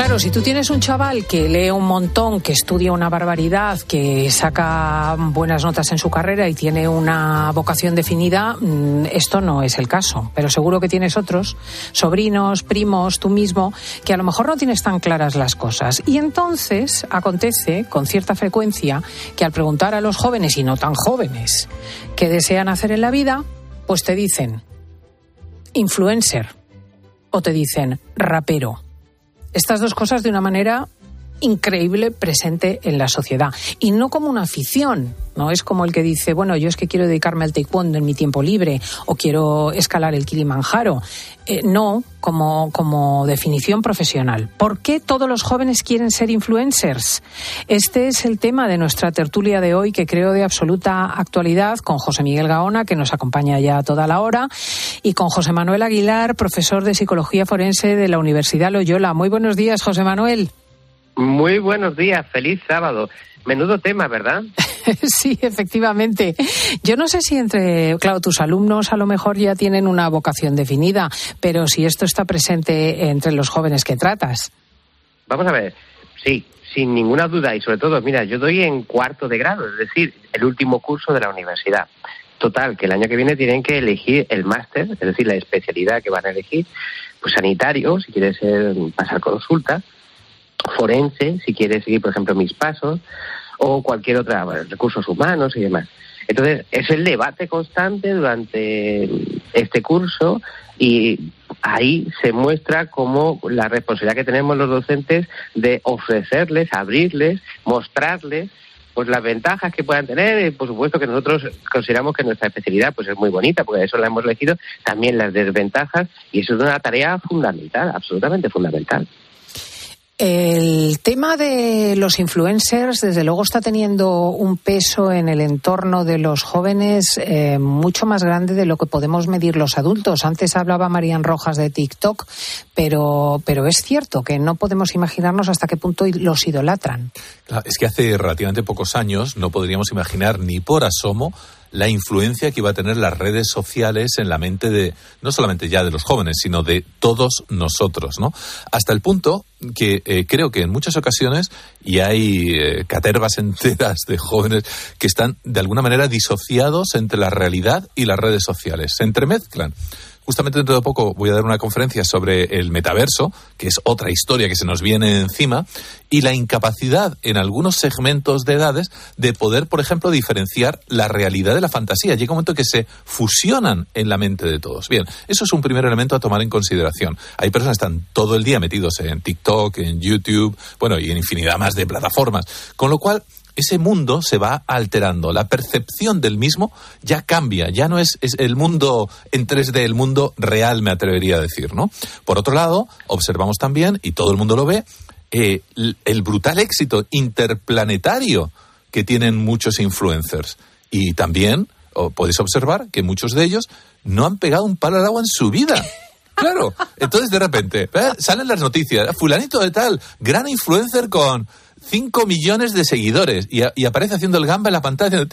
Claro, si tú tienes un chaval que lee un montón, que estudia una barbaridad, que saca buenas notas en su carrera y tiene una vocación definida, mm, esto no es el caso. Pero seguro que tienes otros, sobrinos, primos, tú mismo, que a lo mejor no tienes tan claras las cosas. Y entonces acontece con cierta frecuencia que al preguntar a los jóvenes y no tan jóvenes qué desean hacer en la vida, pues te dicen influencer o te dicen rapero estas dos cosas de una manera increíble presente en la sociedad. Y no como una afición no es como el que dice bueno yo es que quiero dedicarme al taekwondo en mi tiempo libre o quiero escalar el Kilimanjaro eh, no como como definición profesional. ¿por qué todos los jóvenes quieren ser influencers? este es el tema de nuestra tertulia de hoy que creo de absoluta actualidad con José Miguel Gaona que nos acompaña ya toda la hora y con José Manuel Aguilar profesor de psicología forense de la Universidad Loyola. Muy buenos días José Manuel muy buenos días, feliz sábado. Menudo tema, ¿verdad? sí, efectivamente. Yo no sé si entre, claro, tus alumnos a lo mejor ya tienen una vocación definida, pero si esto está presente entre los jóvenes que tratas. Vamos a ver, sí, sin ninguna duda y sobre todo, mira, yo doy en cuarto de grado, es decir, el último curso de la universidad. Total, que el año que viene tienen que elegir el máster, es decir, la especialidad que van a elegir, pues sanitario, si quieres pasar consulta, forense, si quiere seguir, por ejemplo, mis pasos, o cualquier otra, recursos humanos y demás. Entonces, es el debate constante durante este curso y ahí se muestra como la responsabilidad que tenemos los docentes de ofrecerles, abrirles, mostrarles pues las ventajas que puedan tener, y por supuesto que nosotros consideramos que nuestra especialidad pues es muy bonita, porque eso la hemos elegido, también las desventajas, y eso es una tarea fundamental, absolutamente fundamental. El tema de los influencers, desde luego, está teniendo un peso en el entorno de los jóvenes eh, mucho más grande de lo que podemos medir los adultos. Antes hablaba Marían Rojas de TikTok, pero, pero es cierto que no podemos imaginarnos hasta qué punto los idolatran. es que hace relativamente pocos años no podríamos imaginar ni por asomo la influencia que iba a tener las redes sociales en la mente de no solamente ya de los jóvenes, sino de todos nosotros, ¿no? Hasta el punto que eh, creo que en muchas ocasiones y hay eh, catervas enteras de jóvenes que están de alguna manera disociados entre la realidad y las redes sociales, se entremezclan. Justamente dentro de poco voy a dar una conferencia sobre el metaverso, que es otra historia que se nos viene encima, y la incapacidad en algunos segmentos de edades de poder, por ejemplo, diferenciar la realidad de la fantasía. Llega un momento que se fusionan en la mente de todos. Bien, eso es un primer elemento a tomar en consideración. Hay personas que están todo el día metidos en TikTok, en YouTube, bueno, y en infinidad más de plataformas, con lo cual ese mundo se va alterando. La percepción del mismo ya cambia, ya no es, el mundo en 3D, el mundo real, me atrevería a decir, ¿no? Por otro lado, observamos también, y todo el mundo lo ve, eh, el brutal éxito interplanetario que tienen muchos influencers. Y también podéis observar que muchos de ellos no han pegado un palo al agua en su vida. Claro, entonces de repente ¿eh? salen las noticias, fulanito de tal, gran influencer con 5 millones de seguidores y, aparece haciendo el gamba en la pantalla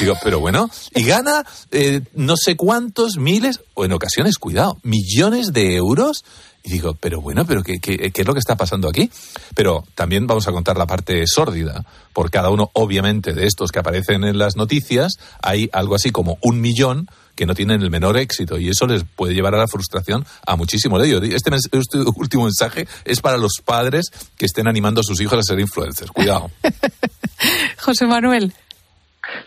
Digo, pero bueno, y gana eh, no sé cuántos miles, o en ocasiones, cuidado, millones de euros. Y digo, pero bueno, pero ¿qué, qué, qué es lo que está pasando aquí? Pero también vamos a contar la parte sórdida. Por cada uno, obviamente, de estos que aparecen en las noticias, hay algo así como un millón que no tienen el menor éxito y eso les puede llevar a la frustración a muchísimos de ellos. Este, este último mensaje es para los padres que estén animando a sus hijos a ser influencers. Cuidado. José Manuel.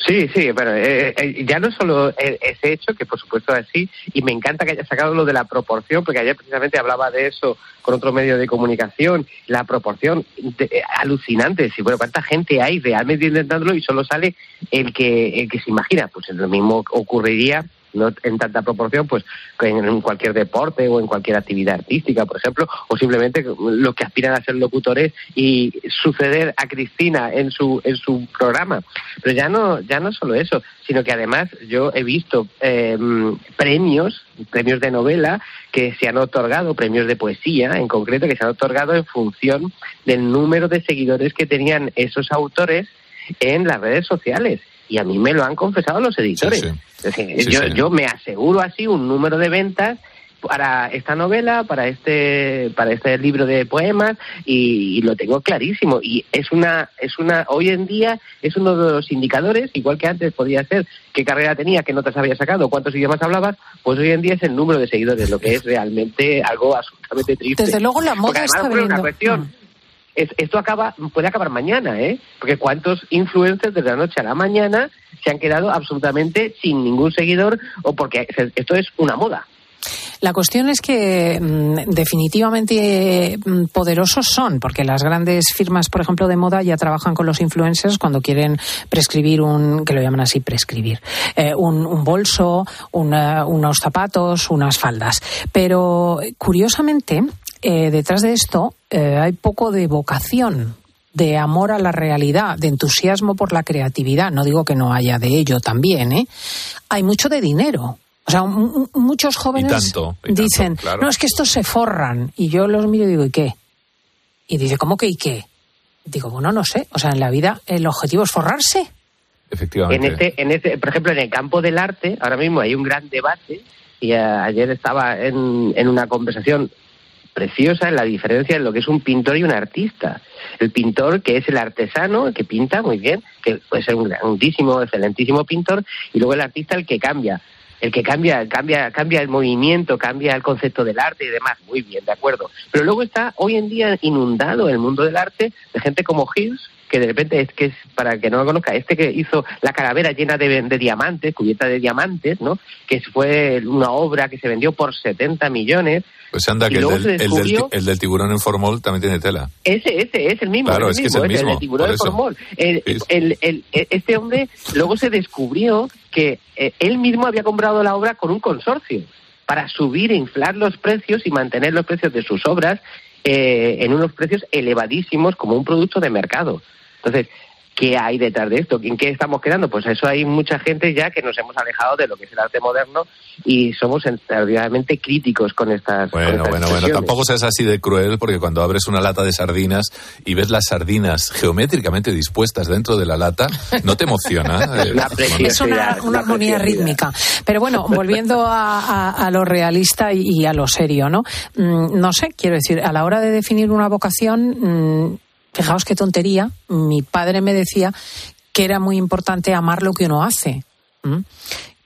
Sí, sí, bueno, eh, eh, ya no solo e, ese hecho, que por supuesto es así, y me encanta que haya sacado lo de la proporción, porque ayer precisamente hablaba de eso con otro medio de comunicación, la proporción eh, alucinante, si bueno, cuánta gente hay realmente intentándolo y solo sale el que, el que se imagina, pues lo mismo ocurriría no en tanta proporción, pues en cualquier deporte o en cualquier actividad artística, por ejemplo, o simplemente lo que aspiran a ser locutores y suceder a Cristina en su en su programa. Pero ya no ya no solo eso, sino que además yo he visto em, premios, premios de novela que se han otorgado, premios de poesía en concreto, que se han otorgado en función del número de seguidores que tenían esos autores en las redes sociales y a mí me lo han confesado los editores. yo, yo me aseguro así un número de ventas para esta novela, para este, para este libro de poemas y, lo tengo clarísimo. Y es una, es una, hoy en día es uno de los indicadores, igual que antes podía ser qué carrera tenía, qué notas había sacado, cuántos idiomas hablabas, pues hoy en día es el número de seguidores, lo que es realmente algo absolutamente triste. Desde luego la moda está una cuestión. Esto acaba puede acabar mañana, ¿eh? Porque cuántos influencers de la noche a la mañana se han quedado absolutamente sin ningún seguidor o porque esto es una moda. La cuestión es que mm, definitivamente mm, poderosos son, porque las grandes firmas, por ejemplo, de moda ya trabajan con los influencers cuando quieren prescribir un, que lo llaman así, prescribir, eh, un, bolso, unos zapatos, unas faldas. Pero curiosamente, eh, detrás de esto eh, hay poco de vocación de amor a la realidad, de entusiasmo por la creatividad. No digo que no haya de ello también, ¿eh? Hay mucho de dinero. O sea, muchos jóvenes dicen, no, es que estos se forran. Y yo los miro y digo, ¿y qué? Y dice, ¿cómo que y qué? Digo, bueno, no sé. O sea, en la vida el objetivo es forrarse. Efectivamente. En este, en este, por ejemplo, en el campo del arte, ahora mismo hay un gran debate. Y eh, ayer estaba en, en una conversación preciosa la diferencia en lo que es un pintor y un artista. El pintor, que es el artesano, que pinta muy bien, que puede ser un grandísimo, excelentísimo pintor, y luego el artista, el que cambia. El que cambia, cambia, cambia el movimiento, cambia el concepto del arte y demás. Muy bien, de acuerdo. Pero luego está hoy en día inundado el mundo del arte de gente como Hills, que de repente es que es, para que no lo conozca, este que hizo la calavera llena de, de, diamantes, cubierta de diamantes, ¿no? Que fue una obra que se vendió por 70 millones, pues anda, que el del, tiburón en formol también tiene tela. Ese, ese, es el mismo. Claro, es, que es el mismo. El tiburón en formol. este hombre luego se descubrió que eh, él mismo había comprado la obra con un consorcio para subir e inflar los precios y mantener los precios de sus obras eh, en unos precios elevadísimos como un producto de mercado. Entonces, ¿Qué hay detrás de esto? ¿En qué estamos quedando? Pues eso hay mucha gente ya que nos hemos alejado de lo que es el arte moderno y somos extraordinariamente críticos con estas. Bueno, bueno, bueno, tampoco seas así de cruel porque cuando abres una lata de sardinas y ves las sardinas geométricamente dispuestas dentro de la lata, no te emociona. es una, armonía rítmica. Pero bueno, volviendo a, lo realista y, a lo serio, ¿no? Mm, no sé, quiero decir, a la hora de definir una vocación. Fijaos qué tontería. Mi padre me decía que era muy importante amar lo que uno hace.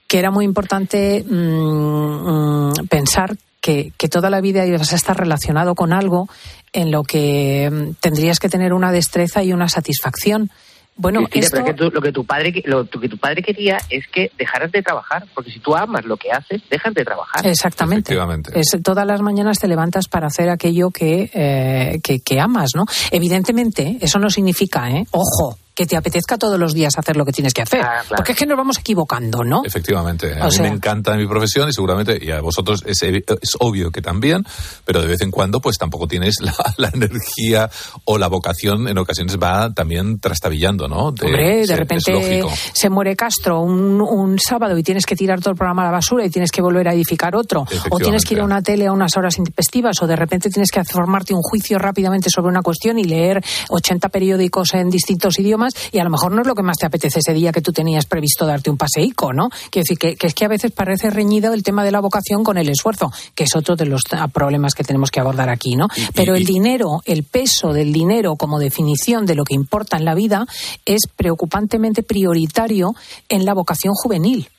que era muy importante mm, mm, pensar que, que, toda la vida ibas a estar relacionado con algo en lo que mm, tendrías que tener una destreza y una satisfacción. Bueno, esto... que lo que tu padre lo que tu padre quería es que dejaras de trabajar, porque si tú amas lo que haces, dejas de trabajar. Exactamente. Es, todas las mañanas te levantas para hacer aquello que, eh, que, que amas, ¿no? Evidentemente, eso no significa, ¿eh? Ojo, que te apetezca todos los días hacer lo que tienes que hacer. Ah, Porque es que nos vamos equivocando, ¿no? Efectivamente. A mí me encanta mi profesión y seguramente, y a vosotros es, es, obvio que también, pero de vez en cuando pues tampoco tienes la, energía o la vocación, en ocasiones va también trastabillando, ¿no? De, Hombre, de repente se muere Castro un, un, sábado y tienes que tirar todo el programa a la basura y tienes que volver a edificar otro. O tienes que ir a una tele a unas horas intempestivas o de repente tienes que formarte un juicio rápidamente sobre una cuestión y leer 80 periódicos en distintos idiomas y a lo mejor no es lo que más te apetece ese día que tú tenías previsto darte un paseico, ¿no? Quiero decir que, es que a veces parece reñido el tema de la vocación con el esfuerzo, que es otro de los problemas que tenemos que abordar aquí, ¿no? Pero el dinero, el peso del dinero como definición de lo que importa en la vida es preocupantemente prioritario en la vocación juvenil.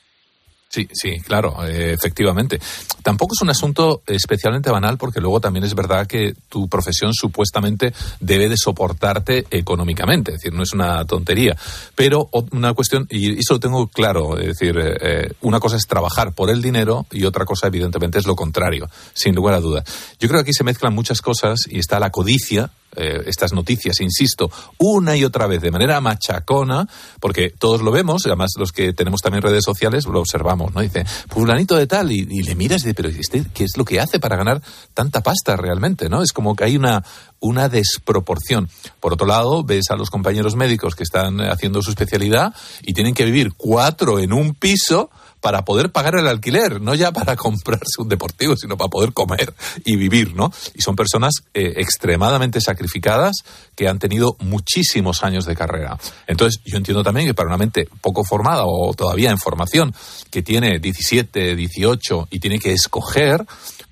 Sí, sí, claro, eh, efectivamente. Tampoco es un asunto especialmente banal porque luego también es verdad que tu profesión supuestamente debe de soportarte económicamente, es decir, no es una tontería. Pero una cuestión, y eso lo tengo claro, es decir, eh, eh, una cosa es trabajar por el dinero y otra cosa evidentemente es lo contrario, sin lugar a dudas. Yo creo que aquí se mezclan muchas cosas y está la codicia, eh, estas noticias, insisto, una y otra vez de manera machacona, porque todos lo vemos, además los que tenemos también redes sociales lo observamos, ¿no? Dice, fulanito de tal, y, le miras y dices, pero este, ¿qué es lo que hace para ganar tanta pasta realmente, no? Es como que hay una, una desproporción. Por otro lado, ves a los compañeros médicos que están haciendo su especialidad y tienen que vivir cuatro en un piso para poder pagar el alquiler, no ya para comprarse un deportivo, sino para poder comer y vivir, ¿no? Y son personas eh, extremadamente sacrificadas que han tenido muchísimos años de carrera. Entonces, yo entiendo también que para una mente poco formada o todavía en formación, que tiene 17, 18 y tiene que escoger,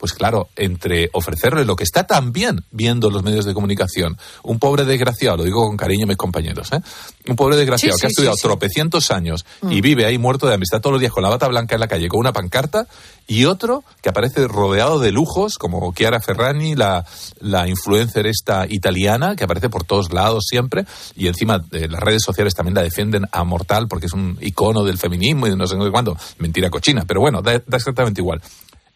pues claro, entre ofrecerle lo que está también viendo los medios de comunicación, un pobre desgraciado, lo digo con cariño a mis compañeros, ¿eh? un pobre desgraciado que ha estudiado tropecientos años y mm. vive ahí muerto de amistad todos los días con la bata blanca en la calle, con una pancarta, y otro que aparece rodeado de lujos, como Chiara Ferrani, la, la influencer esta italiana, que aparece por todos lados siempre, y encima de las redes sociales también la defienden a mortal porque es un icono del feminismo y de no sé cuándo. Mentira cochina, pero bueno, da exactamente igual.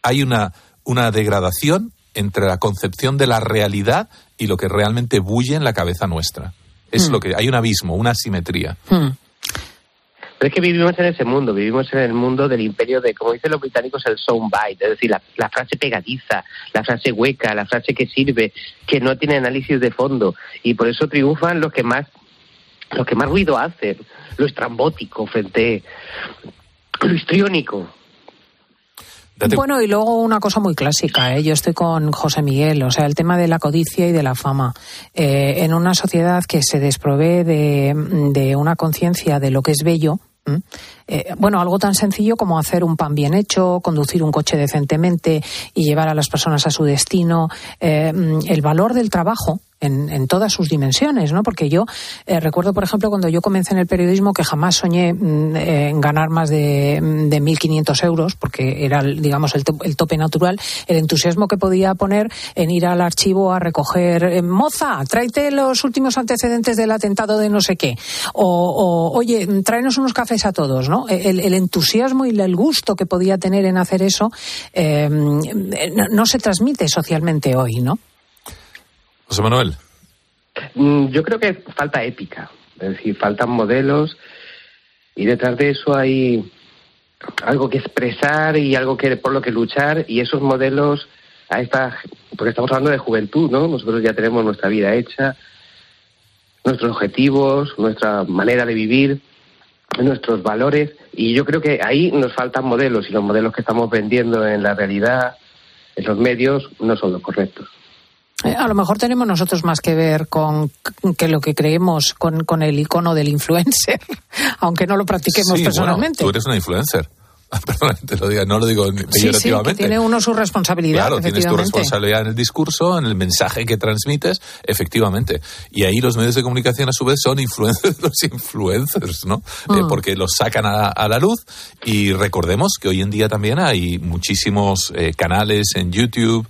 Hay una una degradación entre la concepción de la realidad y lo que realmente bulle en la cabeza nuestra. Es hmm. lo que hay un abismo, una asimetría. Hmm. Pero es que vivimos en ese mundo, vivimos en el mundo del imperio de, como dicen los británicos, el soundbite, es decir, la, frase pegadiza, la frase hueca, la frase que sirve, que no tiene análisis de fondo. Y por eso triunfan los que más, los que más ruido hacen, lo estrambótico frente lo histriónico. Bueno, y luego una cosa muy clásica, ¿eh? yo estoy con José Miguel, o sea, el tema de la codicia y de la fama. Eh, en una sociedad que se desprovee de, una conciencia de lo que es bello, eh, bueno, algo tan sencillo como hacer un pan bien hecho, conducir un coche decentemente y llevar a las personas a su destino, eh, el valor del trabajo en, todas sus dimensiones, ¿no? Porque yo eh, recuerdo, por ejemplo, cuando yo comencé en el periodismo que jamás soñé mm, eh, en ganar más de, de 1.500 euros, porque era, digamos, el, tope natural, el entusiasmo que podía poner en ir al archivo a recoger, eh, moza, tráete los últimos antecedentes del atentado de no sé qué, o, oye, tráenos unos cafés a todos, ¿no? El, entusiasmo y el gusto que podía tener en hacer eso no se transmite socialmente hoy, ¿no? José Manuel. Mm, yo creo que falta épica, es decir, faltan modelos y detrás de eso hay algo que expresar y algo que por lo que luchar y esos modelos a esta porque estamos hablando de juventud, ¿no? Nosotros ya tenemos nuestra vida hecha, nuestros objetivos, nuestra manera de vivir, nuestros valores y yo creo que ahí nos faltan modelos y los modelos que estamos vendiendo en la realidad, en los medios, no son los correctos. Eh, a lo mejor tenemos nosotros más que ver con que lo que creemos con, con el icono del influencer, aunque no lo practiquemos personalmente. tú eres una influencer. perdón, te lo diga, no lo digo peyorativamente. Sí, tiene uno su responsabilidad. Claro, tienes tu responsabilidad en el discurso, en el mensaje que transmites, efectivamente. Y ahí los medios de comunicación, a su vez, son influencers los influencers, ¿no? Eh, mm. porque los sacan a, la luz. Y recordemos que hoy en día también hay muchísimos eh, canales en YouTube,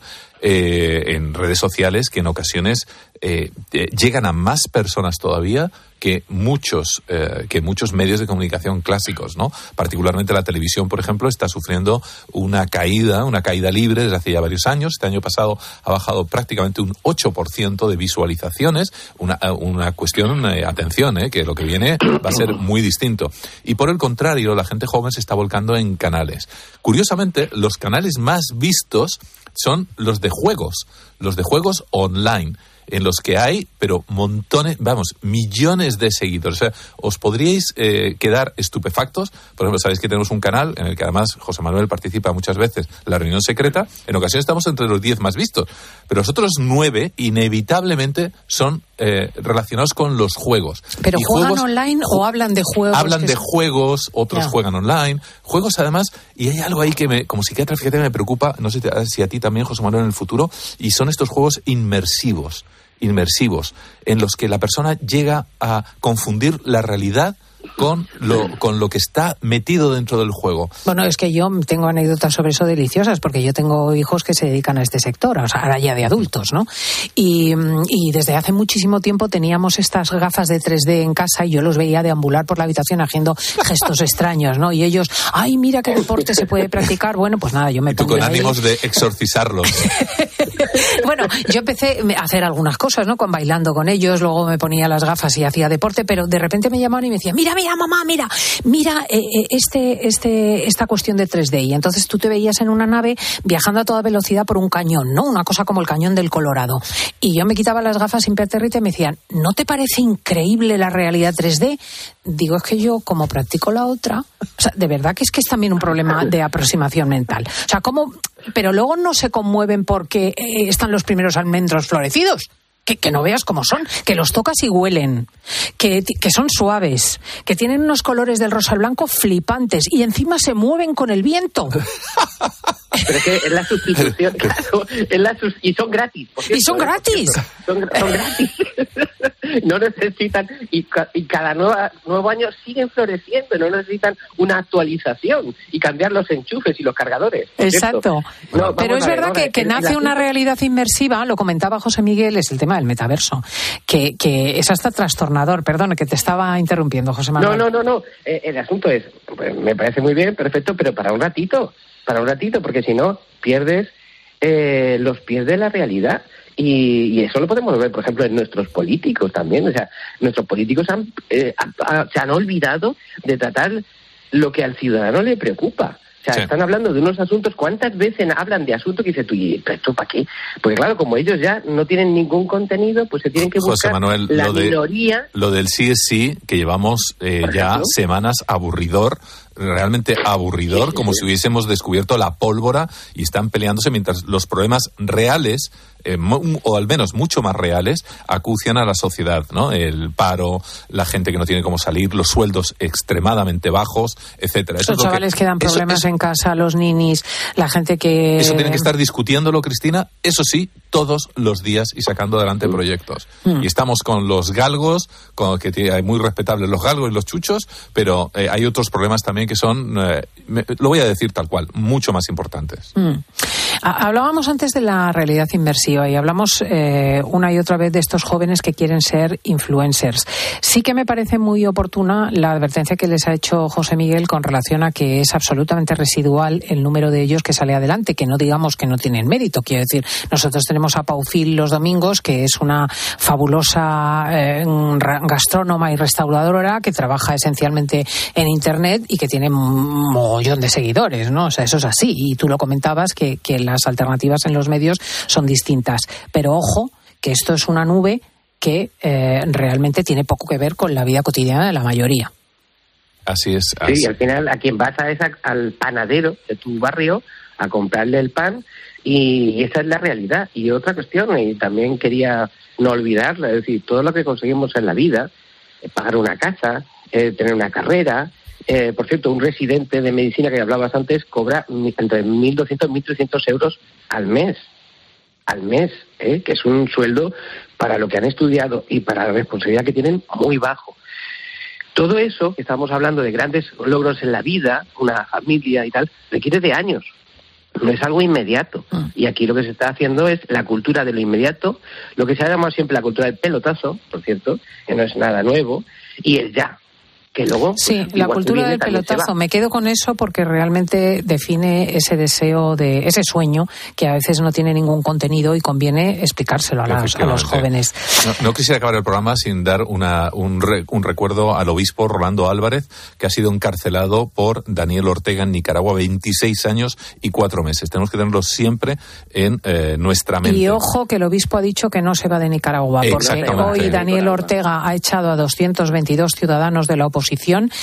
eh, en redes sociales que en ocasiones eh, eh, llegan a más personas todavía que muchos que muchos medios de comunicación clásicos, ¿no? Particularmente la televisión, por ejemplo, está sufriendo una caída, una caída libre desde hace ya varios años. Este año pasado ha bajado prácticamente un 8% de visualizaciones. Una, una cuestión, atención, que lo que viene va a ser muy distinto. Y por el contrario, la gente joven se está volcando en canales. Curiosamente, los canales más vistos son los de juegos, los de juegos online en los que hay, pero montones, vamos, millones de seguidores. O sea, os podríais eh, quedar estupefactos. Por ejemplo, sabéis que tenemos un canal en el que además José Manuel participa muchas veces, la reunión secreta. En ocasiones estamos entre los diez más vistos, pero los otros nueve inevitablemente son eh, relacionados con los juegos. ¿Pero juegan online o hablan de juegos? Hablan de juegos, otros juegan online. Juegos además, y hay algo ahí que me, como psiquiatra, fíjate, me preocupa, no sé si a ti también, José Manuel, en el futuro, y son estos juegos inmersivos inmersivos, en los que la persona llega a confundir la realidad con lo, con lo que está metido dentro del juego. Bueno, es que yo tengo anécdotas sobre eso deliciosas, porque yo tengo hijos que se dedican a este sector, o sea, ahora ya de adultos, ¿no? Y, y desde hace muchísimo tiempo teníamos estas gafas de 3D en casa y yo los veía deambular por la habitación haciendo gestos extraños, ¿no? Y ellos, ay, mira qué deporte se puede practicar. Bueno, pues nada, yo me y tú con ánimos de exorcizarlos. bueno, yo empecé a hacer algunas cosas, ¿no? Con bailando con ellos, luego me ponía las gafas y hacía deporte, pero de repente me llamaban y me decían, mira, mira, mamá, mira, mira eh, eh, este, este, esta cuestión de 3D. Y entonces tú te veías en una nave viajando a toda velocidad por un cañón, ¿no? Una cosa como el cañón del Colorado. Y yo me quitaba las gafas impertérrite y me decían, ¿no te parece increíble la realidad 3D? Digo, es que yo, como practico la otra, o sea, de verdad que es que es también un problema de aproximación mental. O sea, ¿cómo? Pero luego no se conmueven porque eh, están los primeros almendros florecidos que, no veas cómo son, que los tocas y huelen, que, que, son suaves, que tienen unos colores del rosa al blanco flipantes y encima se mueven con el viento. Pero es que es la sustitución, claro, es la y son gratis. y son ¿eh? gratis. Son, gratis. no necesitan, y, y, cada nueva, nuevo año siguen floreciendo, no necesitan una actualización y cambiar los enchufes y los cargadores. Exacto. Pero es verdad que, que nace una realidad inmersiva, lo comentaba José Miguel, es el tema del metaverso, que, que es hasta trastornador. Perdón, que te estaba interrumpiendo, José Manuel. No, no, no, no. Eh, el asunto es, pues, me parece muy bien, perfecto, pero para un ratito para un ratito, porque si no, pierdes eh, los pies de la realidad. Y, eso lo podemos ver, por ejemplo, en nuestros políticos también. O sea, nuestros políticos han, eh, se han olvidado de tratar lo que al ciudadano le preocupa. O sea, están hablando de unos asuntos. ¿Cuántas veces hablan de asuntos que dices tú, ¿y esto para qué? Porque claro, como ellos ya no tienen ningún contenido, pues se tienen que buscar Manuel, la lo minoría. lo del sí es sí, que llevamos eh, ya semanas aburridor realmente aburridor, como si hubiésemos descubierto la pólvora y están peleándose mientras los problemas reales, eh, o al menos mucho más reales, acucian a la sociedad, ¿no? El paro, la gente que no tiene cómo salir, los sueldos extremadamente bajos, etcétera. Los chavales que, dan problemas en casa, los ninis, la gente que... Eso tienen que estar discutiéndolo, Cristina, eso sí, todos los días y sacando adelante proyectos. Mm. Y estamos con los galgos, con que hay muy respetables los galgos y los chuchos, pero eh, hay otros problemas también que son, eh, lo voy a decir tal cual, mucho más importantes. Mm. Hablábamos antes de la realidad inmersiva y hablamos eh, una y otra vez de estos jóvenes que quieren ser influencers. Sí que me parece muy oportuna la advertencia que les ha hecho José Miguel con relación a que es absolutamente residual el número de ellos que sale adelante, que no digamos que no tienen mérito. Quiero decir, nosotros tenemos a Paufil los domingos, que es una fabulosa eh, gastrónoma y restauradora que trabaja esencialmente en Internet y que tiene un mollón de seguidores, ¿no? O sea, eso es así. Y tú lo comentabas que, que las alternativas en los medios son distintas. Pero ojo, que esto es una nube que eh, realmente tiene poco que ver con la vida cotidiana de la mayoría. Así es. Sí, al final a quien vas a es al panadero de tu barrio a comprarle el pan y esa es la realidad. Y otra cuestión, y también quería no olvidarla, es decir, todo lo que conseguimos en la vida, pagar una casa, tener una carrera, eh, por cierto, un residente de medicina que hablabas antes cobra entre 1.200 y 1.300 euros al mes. Al mes, ¿eh? que es un sueldo para lo que han estudiado y para la responsabilidad que tienen muy bajo. Todo eso, que estamos hablando de grandes logros en la vida, una familia y tal, requiere de años. No es algo inmediato. Ah. Y aquí lo que se está haciendo es la cultura de lo inmediato, lo que se ha llamado siempre la cultura del pelotazo, por cierto, que no es nada nuevo, y el ya luego... Pues, sí, la cultura del pelotazo. Me quedo con eso porque realmente define ese deseo, de ese sueño que a veces no tiene ningún contenido y conviene explicárselo a, los jóvenes. No, quisiera acabar el programa sin dar una, un, un, recuerdo al obispo Rolando Álvarez, que ha sido encarcelado por Daniel Ortega en Nicaragua 26 años y cuatro meses. Tenemos que tenerlo siempre en eh, nuestra mente. Y ojo que el obispo ha dicho que no se va de Nicaragua, porque hoy Daniel Ortega ha echado a 222 ciudadanos de la oposición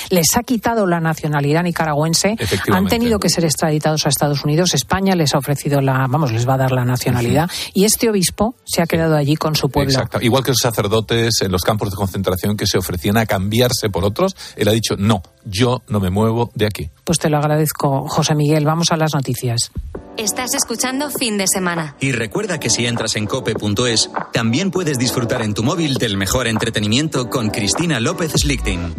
les ha quitado la nacionalidad nicaragüense, han tenido que ser extraditados a Estados Unidos, España les ha ofrecido la, vamos, les va a dar la nacionalidad y este obispo se ha quedado allí con su pueblo. Exacto. Igual que los sacerdotes en los campos de concentración que se ofrecían a cambiarse por otros, él ha dicho, no, yo no me muevo de aquí. Pues te lo agradezco, José Miguel. Vamos a las noticias. Estás escuchando fin de semana. Y recuerda que si entras en cope.es, también puedes disfrutar en tu móvil del mejor entretenimiento con Cristina López Slichting.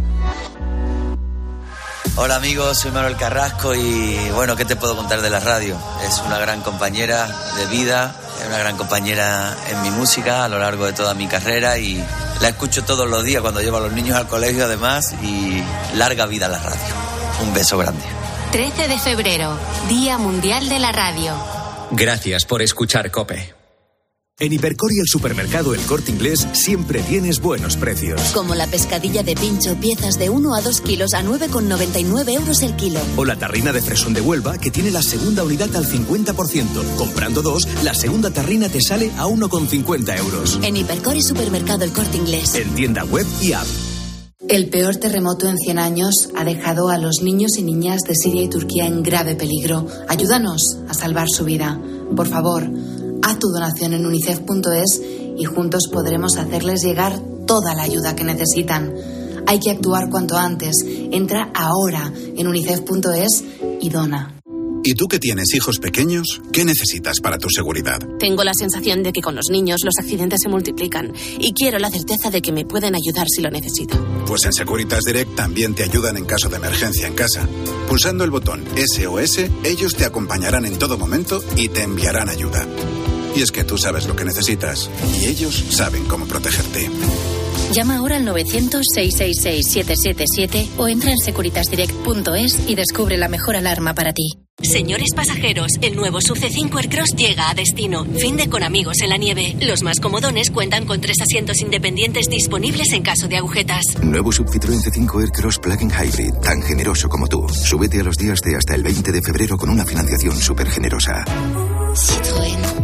Hola amigos, soy Manuel Carrasco y bueno, ¿qué te puedo contar de la radio? Es una gran compañera de vida, es una gran compañera en mi música a lo largo de toda mi carrera y la escucho todos los días cuando llevo a los niños al colegio además y larga vida a la radio. Un beso grande. 13 de febrero, Día Mundial de la Radio. Gracias por escuchar Cope. En Hipercor y el supermercado El Corte Inglés siempre tienes buenos precios. Como la pescadilla de pincho, piezas de 1 a 2 kilos a 9,99 euros el kilo. O la tarrina de fresón de Huelva, que tiene la segunda unidad al 50%. Comprando dos, la segunda tarrina te sale a 1,50 euros. En Hipercor y supermercado El Corte Inglés. En tienda web y app. El peor terremoto en 100 años ha dejado a los niños y niñas de Siria y Turquía en grave peligro. Ayúdanos a salvar su vida. Por favor, Haz tu donación en unicef.es y juntos podremos hacerles llegar toda la ayuda que necesitan. Hay que actuar cuanto antes. Entra ahora en unicef.es y dona. ¿Y tú que tienes hijos pequeños? ¿Qué necesitas para tu seguridad? Tengo la sensación de que con los niños los accidentes se multiplican y quiero la certeza de que me pueden ayudar si lo necesito. Pues en Securitas Direct también te ayudan en caso de emergencia en casa. Pulsando el botón SOS, ellos te acompañarán en todo momento y te enviarán ayuda. Y es que tú sabes lo que necesitas y ellos saben cómo protegerte. Llama ahora al 900-666-777 o entra en securitasdirect.es y descubre la mejor alarma para ti. Señores pasajeros, el nuevo Sub C5 Aircross llega a destino. Fin de con amigos en la nieve. Los más comodones cuentan con tres asientos independientes disponibles en caso de agujetas. Nuevo Sub Citroën C5 Aircross Plug-in Hybrid, tan generoso como tú. Súbete a los días de hasta el 20 de febrero con una financiación súper generosa. Citroën.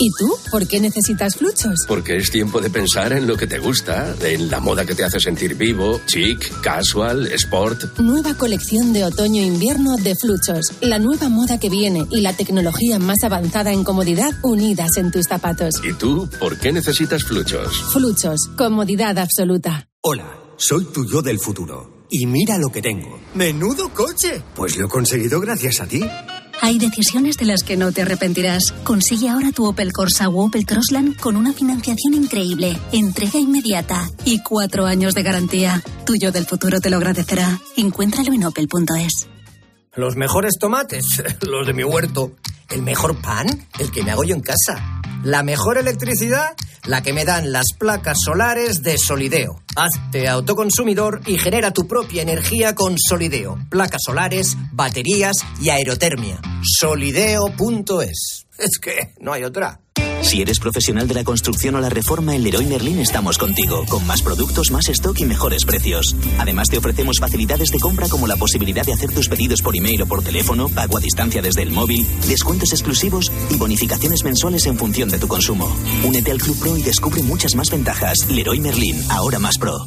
¿Y tú? ¿Por qué necesitas fluchos? Porque es tiempo de pensar en lo que te gusta, en la moda que te hace sentir vivo, chic, casual, sport. Nueva colección de otoño-invierno de fluchos. La nueva moda que viene y la tecnología más avanzada en comodidad unidas en tus zapatos. ¿Y tú? ¿Por qué necesitas fluchos? Fluchos. Comodidad absoluta. Hola, soy tu yo del futuro. Y mira lo que tengo. ¡Menudo coche! Pues lo he conseguido gracias a ti. Hay decisiones de las que no te arrepentirás. Consigue ahora tu Opel Corsa o Opel Crossland con una financiación increíble, entrega inmediata y cuatro años de garantía. Tuyo del futuro te lo agradecerá. Encuéntralo en opel.es. Los mejores tomates, los de mi huerto. El mejor pan, el que me hago yo en casa. La mejor electricidad, la que me dan las placas solares de Solideo. Hazte autoconsumidor y genera tu propia energía con Solideo. Placas solares, baterías y aerotermia. Solideo.es. Es que no hay otra. Si eres profesional de la construcción o la reforma, en Leroy Merlin estamos contigo, con más productos, más stock y mejores precios. Además, te ofrecemos facilidades de compra como la posibilidad de hacer tus pedidos por email o por teléfono, pago a distancia desde el móvil, descuentos exclusivos y bonificaciones mensuales en función de tu consumo. Únete al Club Pro y descubre muchas más ventajas. Leroy Merlin, ahora más pro.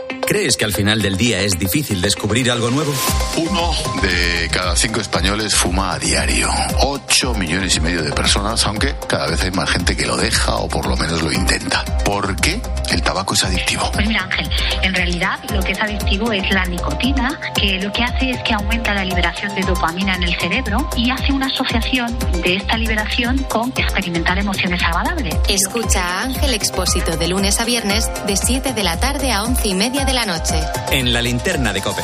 ¿Crees que al final del día es difícil descubrir algo nuevo? Uno de cada cinco españoles fuma a diario. Ocho millones y medio de personas, aunque cada vez hay más gente que lo deja o por lo menos lo intenta. ¿Por qué el tabaco es adictivo? Pues mira Ángel, en realidad lo que es adictivo es la nicotina, que lo que hace es que aumenta la liberación de dopamina en el cerebro y hace una asociación de esta liberación con experimentar emociones agradables. Escucha a Ángel Expósito de lunes a viernes de 7 de la tarde a 11 y media de noche. En la linterna de Cope.